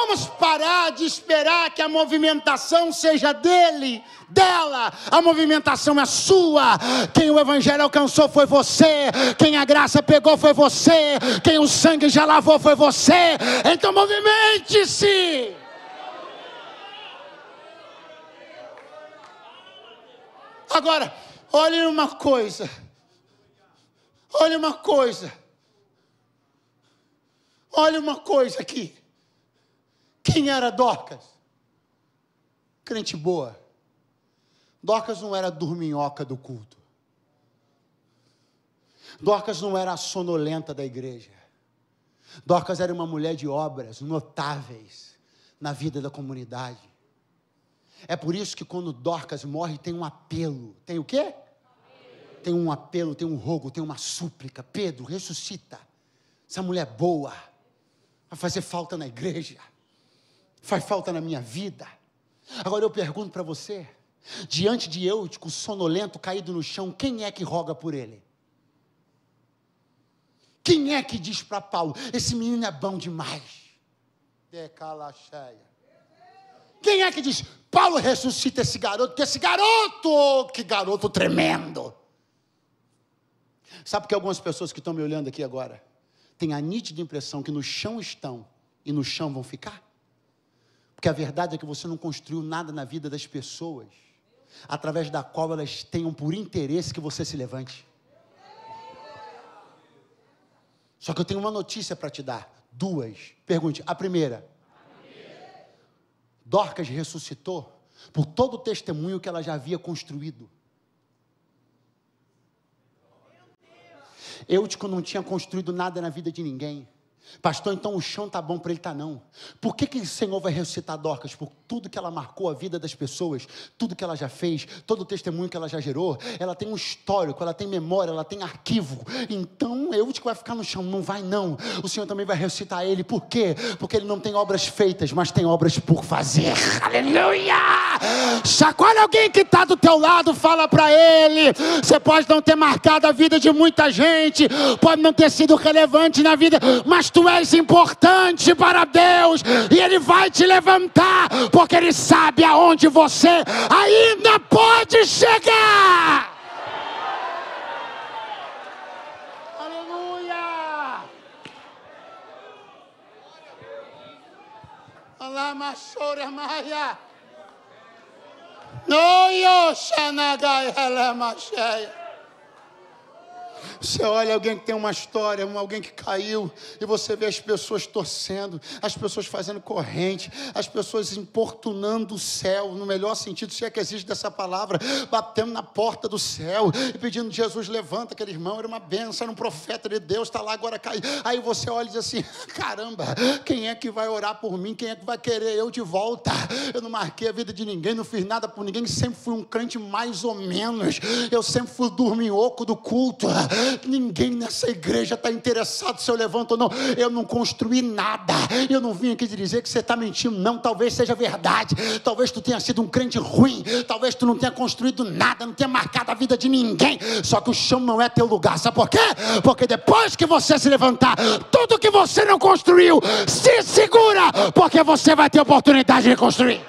Vamos parar de esperar que a movimentação seja dele, dela. A movimentação é sua. Quem o Evangelho alcançou foi você. Quem a graça pegou foi você. Quem o sangue já lavou foi você. Então movimente-se. Agora, olhe uma coisa. Olhe uma coisa. Olhe uma coisa aqui. Quem era Dorcas? Crente boa. Dorcas não era dorminhoca do culto. Dorcas não era a sonolenta da igreja. Dorcas era uma mulher de obras notáveis na vida da comunidade. É por isso que quando Dorcas morre tem um apelo. Tem o quê? Tem um apelo, tem um rogo, tem uma súplica. Pedro, ressuscita. Essa mulher boa vai fazer falta na igreja faz falta na minha vida. Agora eu pergunto para você: diante de Eutico, sonolento, caído no chão, quem é que roga por ele? Quem é que diz para Paulo: esse menino é bom demais? Decala cheia. Quem é que diz: Paulo ressuscita esse garoto, que esse garoto, que garoto tremendo. Sabe que algumas pessoas que estão me olhando aqui agora têm a nítida impressão que no chão estão e no chão vão ficar? Porque a verdade é que você não construiu nada na vida das pessoas através da qual elas tenham por interesse que você se levante. Só que eu tenho uma notícia para te dar. Duas. Pergunte. A primeira. Dorcas ressuscitou por todo o testemunho que ela já havia construído. Eutico não tinha construído nada na vida de ninguém. Pastor, então o chão tá bom para ele tá não. Por que, que o Senhor vai ressuscitar Dorcas? Por tudo que ela marcou a vida das pessoas, tudo que ela já fez, todo o testemunho que ela já gerou. Ela tem um histórico, ela tem memória, ela tem arquivo. Então eu que vai ficar no chão, não vai não. O Senhor também vai ressuscitar ele. Por quê? Porque ele não tem obras feitas, mas tem obras por fazer. Aleluia! Chacoalha alguém que está do teu lado, fala para ele. Você pode não ter marcado a vida de muita gente, pode não ter sido relevante na vida, mas tu és importante para Deus e Ele vai te levantar, porque Ele sabe aonde você ainda pode chegar. Aleluia! Alá, Machora Maia. Noio, Xanagai, Helema, Cheia. Você olha alguém que tem uma história, alguém que caiu, e você vê as pessoas torcendo, as pessoas fazendo corrente, as pessoas importunando o céu, no melhor sentido, se é que existe dessa palavra, batendo na porta do céu e pedindo: Jesus, levanta aquele irmão, era uma benção, era um profeta de Deus, está lá agora caiu. Aí você olha e diz assim: [laughs] caramba, quem é que vai orar por mim? Quem é que vai querer eu de volta? Eu não marquei a vida de ninguém, não fiz nada por ninguém, sempre fui um crente mais ou menos, eu sempre fui dorminhoco do culto ninguém nessa igreja está interessado se eu levanto ou não. Eu não construí nada. Eu não vim aqui dizer que você está mentindo, não. Talvez seja verdade. Talvez tu tenha sido um crente ruim. Talvez tu não tenha construído nada, não tenha marcado a vida de ninguém. Só que o chão não é teu lugar. Sabe por quê? Porque depois que você se levantar, tudo que você não construiu, se segura, porque você vai ter oportunidade de construir.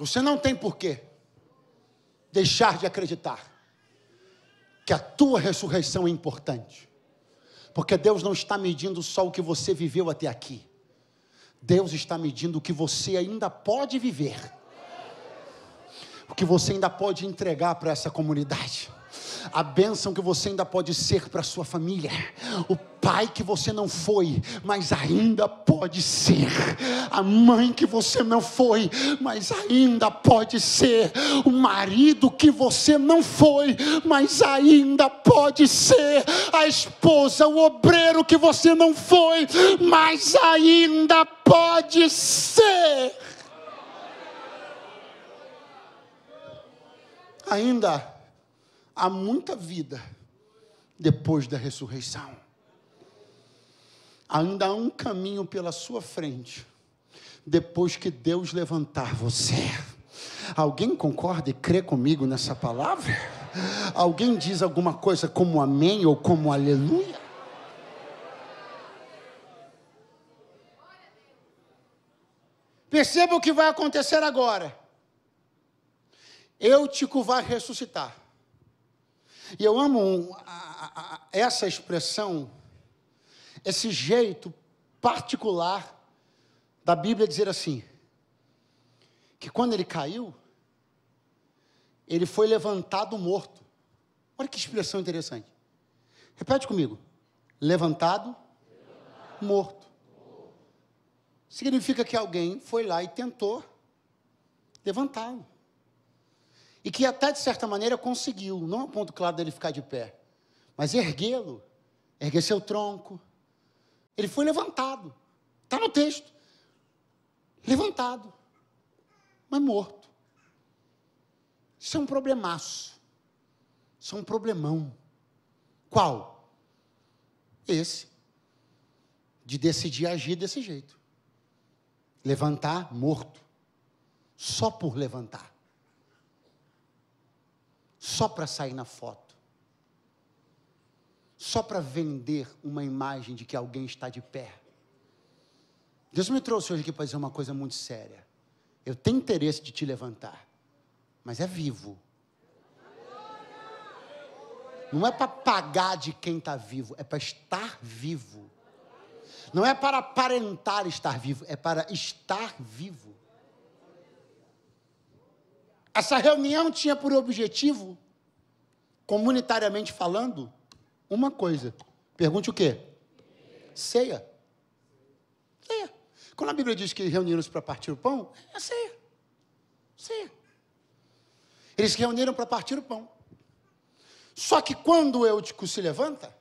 Você não tem porquê deixar de acreditar que a tua ressurreição é importante. Porque Deus não está medindo só o que você viveu até aqui. Deus está medindo o que você ainda pode viver. O que você ainda pode entregar para essa comunidade a bênção que você ainda pode ser para sua família, o pai que você não foi, mas ainda pode ser, a mãe que você não foi, mas ainda pode ser, o marido que você não foi, mas ainda pode ser, a esposa, o obreiro que você não foi, mas ainda pode ser. Ainda há muita vida depois da ressurreição. Ainda há um caminho pela sua frente, depois que Deus levantar você. Alguém concorda e crê comigo nessa palavra? Alguém diz alguma coisa como amém ou como aleluia? Perceba o que vai acontecer agora. Eutico vai ressuscitar. E eu amo essa expressão, esse jeito particular da Bíblia dizer assim: que quando ele caiu, ele foi levantado morto. Olha que expressão interessante. Repete comigo: levantado, levantado. morto. Significa que alguém foi lá e tentou levantá-lo. E que até de certa maneira conseguiu, não a ponto claro dele ficar de pé, mas erguê-lo, erguer seu tronco. Ele foi levantado. Está no texto. Levantado, mas morto. Isso é um problemaço. Isso é um problemão. Qual? Esse. De decidir agir desse jeito. Levantar morto. Só por levantar só para sair na foto, só para vender uma imagem de que alguém está de pé. Deus me trouxe hoje aqui para dizer uma coisa muito séria. Eu tenho interesse de te levantar, mas é vivo. Não é para pagar de quem está vivo, é para estar vivo. Não é para aparentar estar vivo, é para estar vivo. Essa reunião tinha por objetivo, comunitariamente falando, uma coisa. Pergunte o quê? Ceia. Ceia. Quando a Bíblia diz que reuniram-se para partir o pão, é ceia. Ceia. Eles se reuniram para partir o pão. Só que quando o Eutico se levanta,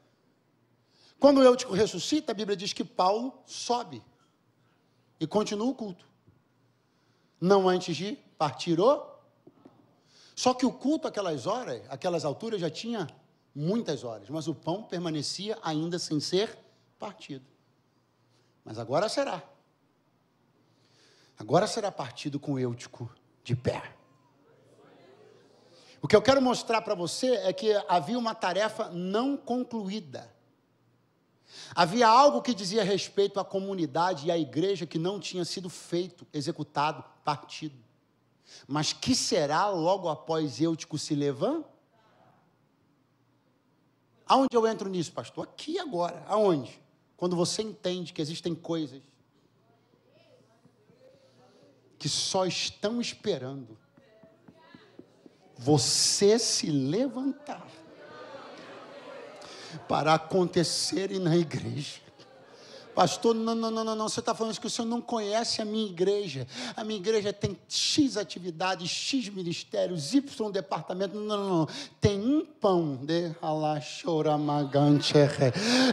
quando o Eutico ressuscita, a Bíblia diz que Paulo sobe e continua o culto. Não antes de partir o. Só que o culto, aquelas horas, aquelas alturas, já tinha muitas horas, mas o pão permanecia ainda sem ser partido. Mas agora será. Agora será partido com o Eutico de pé. O que eu quero mostrar para você é que havia uma tarefa não concluída. Havia algo que dizia respeito à comunidade e à igreja que não tinha sido feito, executado, partido. Mas que será logo após Eutico se levantar? Aonde eu entro nisso, pastor? Aqui agora. Aonde? Quando você entende que existem coisas que só estão esperando você se levantar para acontecerem na igreja. Pastor, não, não, não, não, você está falando que o senhor não conhece a minha igreja. A minha igreja tem X atividades, X ministérios, Y departamento. Não, não, não. Tem um pão de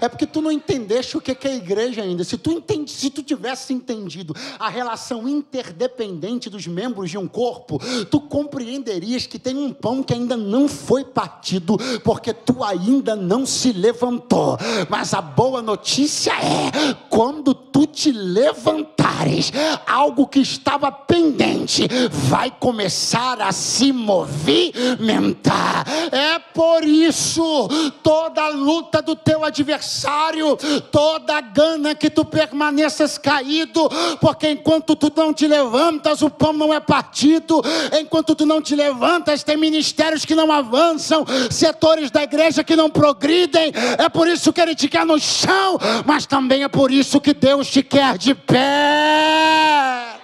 É porque tu não entendeste o que é igreja ainda. Se tu, entende, se tu tivesse entendido a relação interdependente dos membros de um corpo, tu compreenderias que tem um pão que ainda não foi partido, porque tu ainda não se levantou. Mas a boa notícia é quando tu te levantares, algo que estava pendente vai começar a se movimentar. É por isso toda luta do teu adversário, toda gana que tu permaneças caído, porque enquanto tu não te levantas, o pão não é partido, enquanto tu não te levantas, tem ministérios que não avançam, setores da igreja que não progridem. É por isso que ele te quer no chão, mas também é por isso que Deus te quer de pé.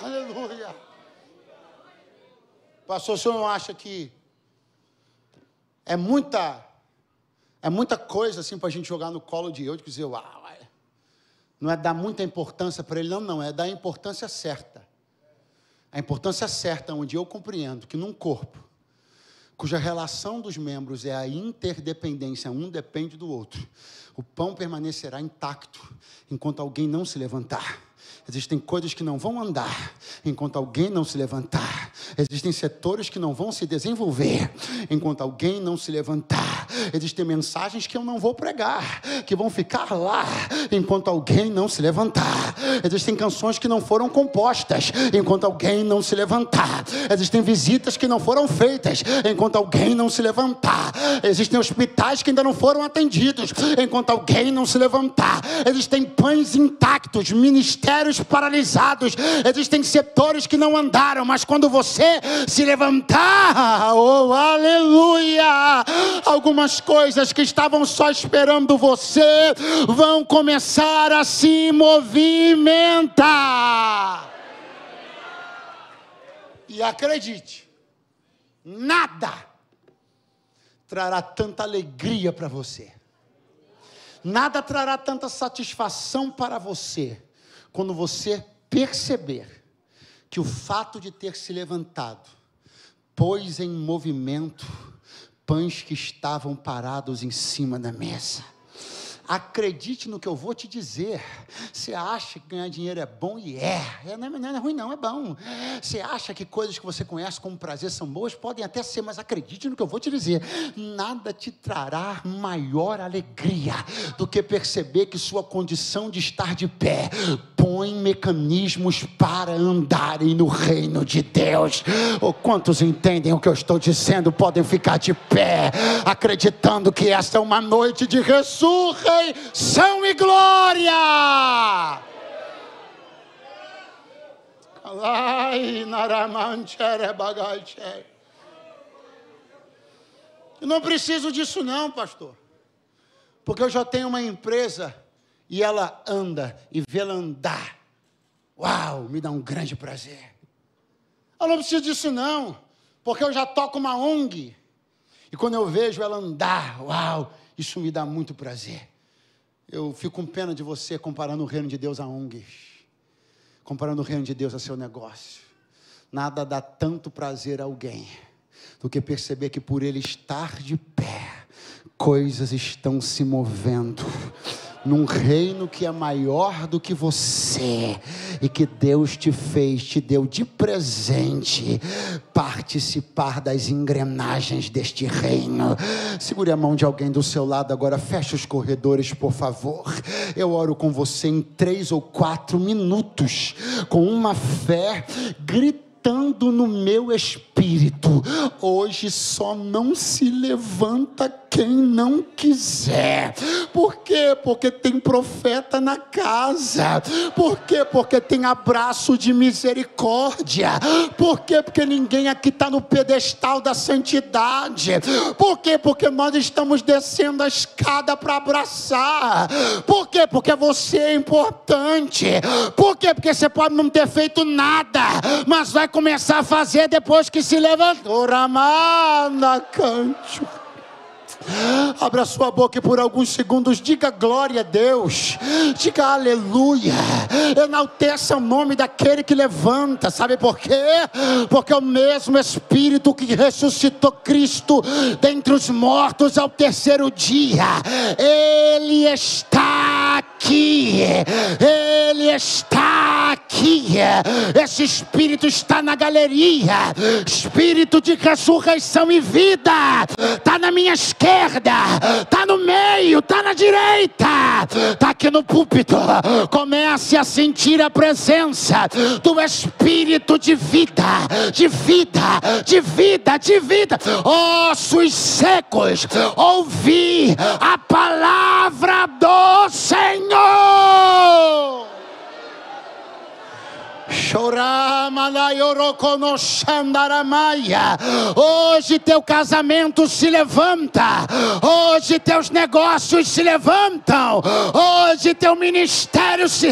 Aleluia. Pastor, o senhor não acha que é muita é muita coisa assim para a gente jogar no colo de eu e dizer, uau, não é dar muita importância para ele, não, não, é dar a importância certa. A importância certa, onde eu compreendo que num corpo, cuja relação dos membros é a interdependência, um depende do outro, o pão permanecerá intacto enquanto alguém não se levantar. Existem coisas que não vão andar enquanto alguém não se levantar. Existem setores que não vão se desenvolver enquanto alguém não se levantar. Existem mensagens que eu não vou pregar, que vão ficar lá enquanto alguém não se levantar. Existem canções que não foram compostas enquanto alguém não se levantar. Existem visitas que não foram feitas enquanto alguém não se levantar. Existem hospitais que ainda não foram atendidos enquanto alguém não se levantar. Existem pães intactos, ministérios paralisados, existem setores que não andaram, mas quando você se levantar, oh aleluia, algumas coisas que estavam só esperando você vão começar a se movimentar. E acredite, nada trará tanta alegria para você. Nada trará tanta satisfação para você quando você perceber que o fato de ter se levantado pôs em movimento pães que estavam parados em cima da mesa. Acredite no que eu vou te dizer. Você acha que ganhar dinheiro é bom e é. é não, é não é ruim, não, é bom. Você acha que coisas que você conhece como prazer são boas? Podem até ser, mas acredite no que eu vou te dizer. Nada te trará maior alegria do que perceber que sua condição de estar de pé põe mecanismos para andarem no reino de Deus. Ou oh, quantos entendem o que eu estou dizendo podem ficar de pé, acreditando que esta é uma noite de ressurreição são e glória. Eu não preciso disso, não, pastor. Porque eu já tenho uma empresa e ela anda e vê-la andar. Uau, me dá um grande prazer. Eu não preciso disso, não. Porque eu já toco uma ONG. E quando eu vejo ela andar, uau, isso me dá muito prazer. Eu fico com pena de você comparando o reino de Deus a ONGs. Comparando o reino de Deus a seu negócio. Nada dá tanto prazer a alguém do que perceber que por ele estar de pé, coisas estão se movendo num reino que é maior do que você e que Deus te fez, te deu de presente participar das engrenagens deste reino. Segure a mão de alguém do seu lado agora, feche os corredores, por favor. Eu oro com você em três ou quatro minutos, com uma fé gritando no meu espírito. Hoje só não se levanta quem não quiser. Por quê? Porque tem profeta na casa. Por quê? Porque tem abraço de misericórdia. Por quê? Porque ninguém aqui está no pedestal da santidade. Por quê? Porque nós estamos descendo a escada para abraçar. Por quê? Porque você é importante. Por quê? Porque você pode não ter feito nada, mas vai começar a fazer depois que se levantou. Ramana canto. Abra sua boca e por alguns segundos diga glória a Deus, diga aleluia, enalteça o nome daquele que levanta, sabe por quê? Porque o mesmo Espírito que ressuscitou Cristo dentre os mortos ao terceiro dia, Ele está aqui, Ele está aqui, esse Espírito está na galeria, Espírito de ressurreição e vida, está na minha esquerda, está no meio, está na direita, está aqui no púlpito. Comece a sentir a presença do Espírito de vida, de vida, de vida, de vida. Ossos secos, ouvi a palavra do Senhor. Hoje teu casamento se levanta. Hoje teus negócios se levantam. Hoje teu ministério se.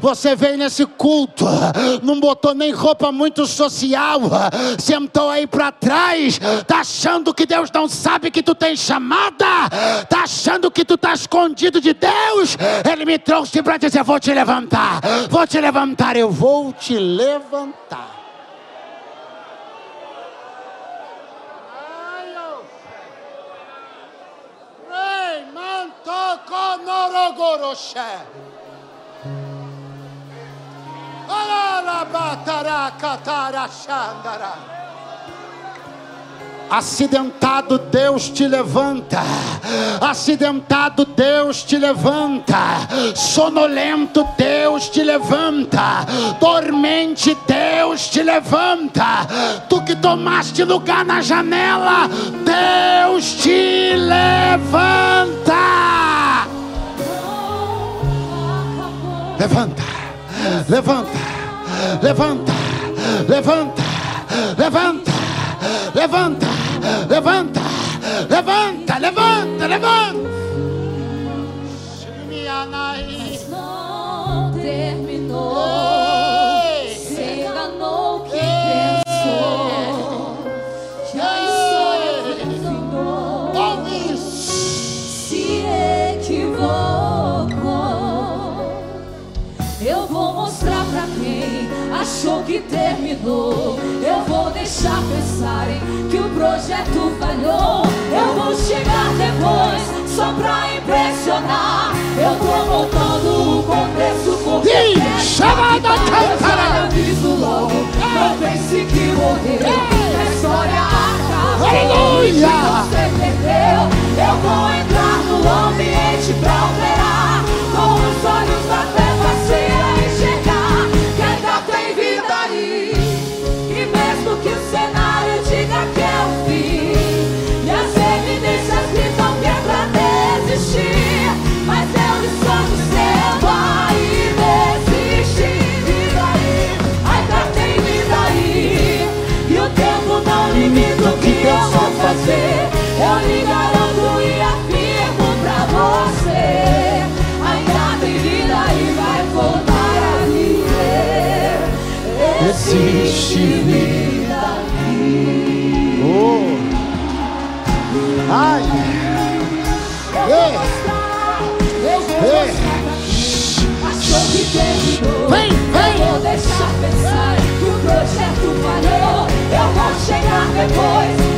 Você veio nesse culto, não botou nem roupa muito social, sentou aí para trás, tá achando que Deus não sabe que tu tem chamada, tá achando que tu tá escondido de Deus. Ele me trouxe para dizer: vou te levantar, vou te levantar, eu vou vou te levantar. Rei, manto conorogoroshe. Alala batara katara shandara. Acidentado, Deus te levanta. Acidentado, Deus te levanta. Sonolento, Deus te levanta. Dormente, Deus te levanta. Tu que tomaste lugar na janela, Deus te levanta. Levanta, levanta, levanta, levanta, levanta, levanta, levanta, levanta, levanta, levanta. Não terminou. Que terminou. Eu vou deixar pensarem que o projeto falhou. Eu vou chegar depois só pra impressionar. Eu tô montando o contexto porque Ih, quero chama da acabar. Eu aviso logo. Não pense que morreu. A história acabou. Aleluia. Você perdeu. Eu vou entrar no ambiente pra operar. Eu me garanto e afirmo pra você. Ainda tem e vai voltar a viver. Existe vida oh. Ai. Vem, vem. Eu vou deixar pensar que o projeto falhou. Eu vou chegar depois.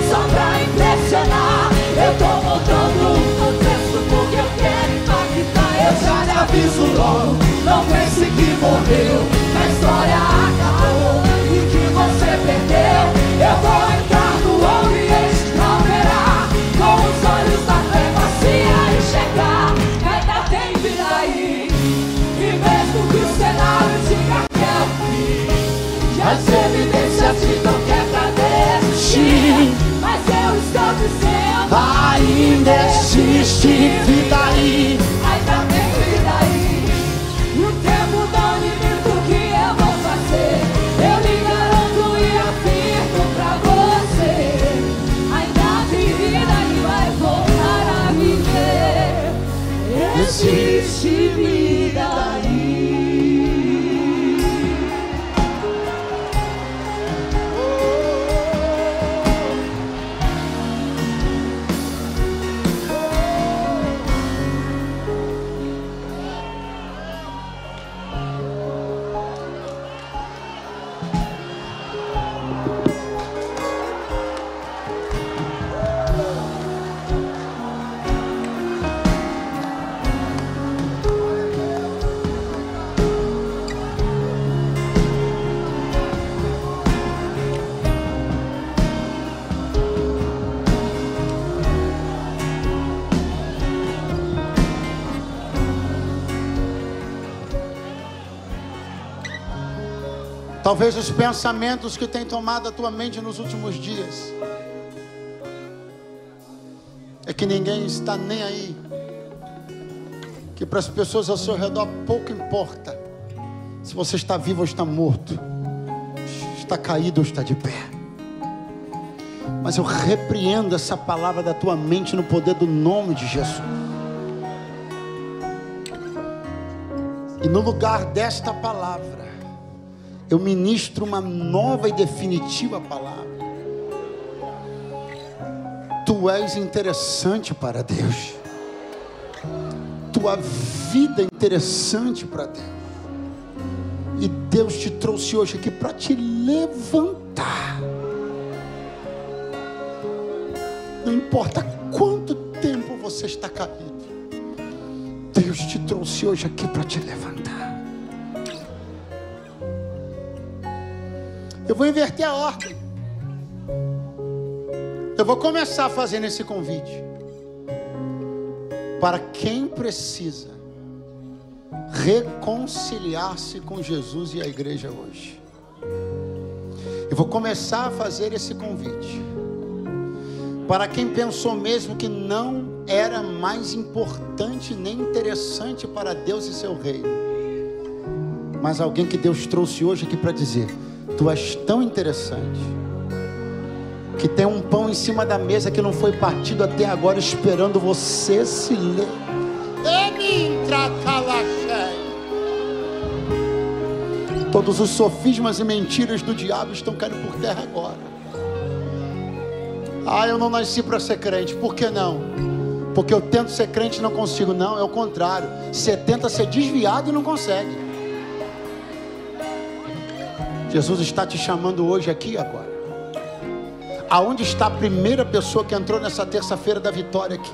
Eu já lhe aviso logo, não pense que morreu. A história acabou e que você perdeu. Eu vou entrar no pra operar. Com os olhos da fé vazia enxergar. Ainda tem vida aí. E mesmo que o cenário diga que é o fim, e as evidências digam que é pra desistir. Mas eu estou dizendo, Ainda existe vida aí. Talvez os pensamentos que têm tomado a tua mente nos últimos dias. É que ninguém está nem aí. Que para as pessoas ao seu redor pouco importa se você está vivo ou está morto, está caído ou está de pé. Mas eu repreendo essa palavra da tua mente no poder do nome de Jesus. E no lugar desta palavra, eu ministro uma nova e definitiva palavra. Tu és interessante para Deus. Tua vida é interessante para Deus. E Deus te trouxe hoje aqui para te levantar. Não importa quanto tempo você está caído. Deus te trouxe hoje aqui para te levantar. Eu vou inverter a ordem. Eu vou começar fazendo esse convite. Para quem precisa reconciliar-se com Jesus e a igreja hoje. Eu vou começar a fazer esse convite. Para quem pensou mesmo que não era mais importante nem interessante para Deus e seu reino. Mas alguém que Deus trouxe hoje aqui para dizer: Tu és tão interessante. Que tem um pão em cima da mesa que não foi partido até agora, esperando você se ler. Todos os sofismas e mentiras do diabo estão caindo por terra agora. Ah, eu não nasci para ser crente. Por que não? Porque eu tento ser crente e não consigo. Não, é o contrário. Você tenta ser desviado e não consegue. Jesus está te chamando hoje aqui e agora. Aonde está a primeira pessoa que entrou nessa terça-feira da vitória aqui?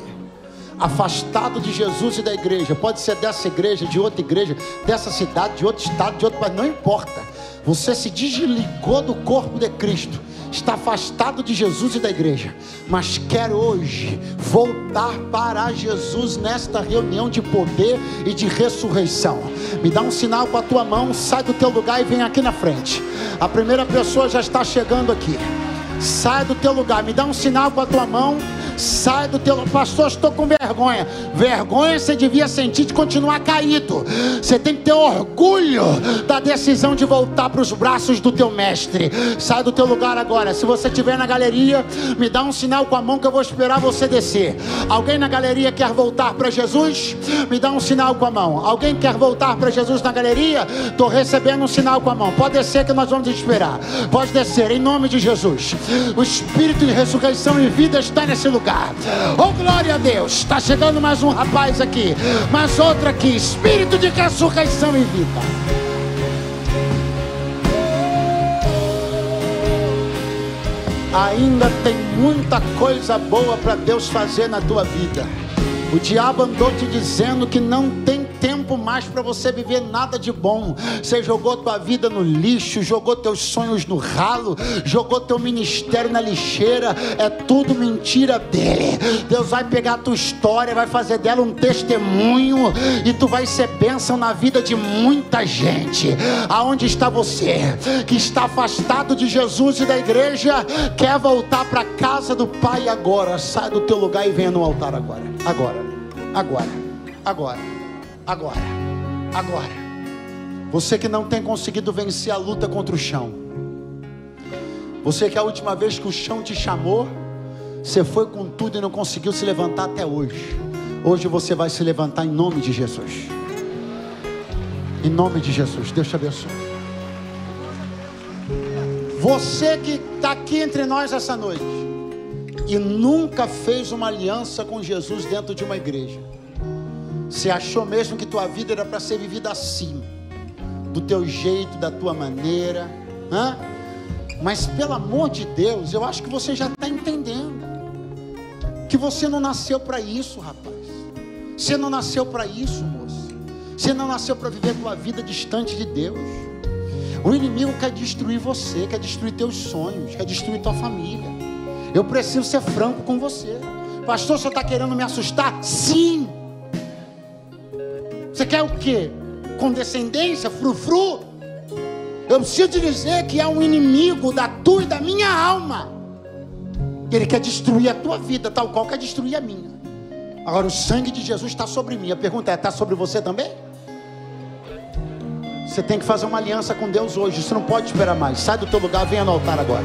Afastado de Jesus e da igreja. Pode ser dessa igreja, de outra igreja, dessa cidade, de outro estado, de outro país, não importa. Você se desligou do corpo de Cristo. Está afastado de Jesus e da igreja, mas quer hoje voltar para Jesus nesta reunião de poder e de ressurreição. Me dá um sinal com a tua mão, sai do teu lugar e vem aqui na frente. A primeira pessoa já está chegando aqui. Sai do teu lugar, me dá um sinal com a tua mão. Sai do teu pastor, estou com vergonha. Vergonha você devia sentir de continuar caído. Você tem que ter orgulho da decisão de voltar para os braços do teu mestre. Sai do teu lugar agora. Se você estiver na galeria, me dá um sinal com a mão que eu vou esperar você descer. Alguém na galeria quer voltar para Jesus? Me dá um sinal com a mão. Alguém quer voltar para Jesus na galeria? Estou recebendo um sinal com a mão. Pode descer que nós vamos esperar. Pode descer em nome de Jesus. O Espírito de ressurreição e vida está nesse lugar. Oh glória a Deus! Está chegando mais um rapaz aqui, mais outro aqui. Espírito de ressurreição e vida. Ainda tem muita coisa boa para Deus fazer na tua vida. O diabo andou te dizendo que não tem tempo mais para você viver nada de bom. Você jogou tua vida no lixo, jogou teus sonhos no ralo, jogou teu ministério na lixeira. É tudo mentira dele. Deus vai pegar a tua história, vai fazer dela um testemunho e tu vai ser bênção na vida de muita gente. Aonde está você que está afastado de Jesus e da igreja, quer voltar para casa do Pai agora? Sai do teu lugar e venha no altar agora. Agora. Agora. Agora agora, agora. Você que não tem conseguido vencer a luta contra o chão. Você que a última vez que o chão te chamou, você foi com tudo e não conseguiu se levantar até hoje. Hoje você vai se levantar em nome de Jesus. Em nome de Jesus. Deus te abençoe. Você que está aqui entre nós essa noite e nunca fez uma aliança com Jesus dentro de uma igreja. Você achou mesmo que tua vida era para ser vivida assim, do teu jeito, da tua maneira, hã? Mas pelo amor de Deus, eu acho que você já está entendendo que você não nasceu para isso, rapaz. Você não nasceu para isso, moço. Você não nasceu para viver tua vida distante de Deus. O inimigo quer destruir você, quer destruir teus sonhos, quer destruir tua família. Eu preciso ser franco com você. Pastor, você está querendo me assustar? Sim. Você quer o quê? Condescendência, frufru? Eu preciso te dizer que é um inimigo da tua e da minha alma. Ele quer destruir a tua vida, tal qual quer destruir a minha. Agora, o sangue de Jesus está sobre mim. A pergunta é: está sobre você também? Você tem que fazer uma aliança com Deus hoje. Você não pode esperar mais. Sai do teu lugar, venha no altar agora.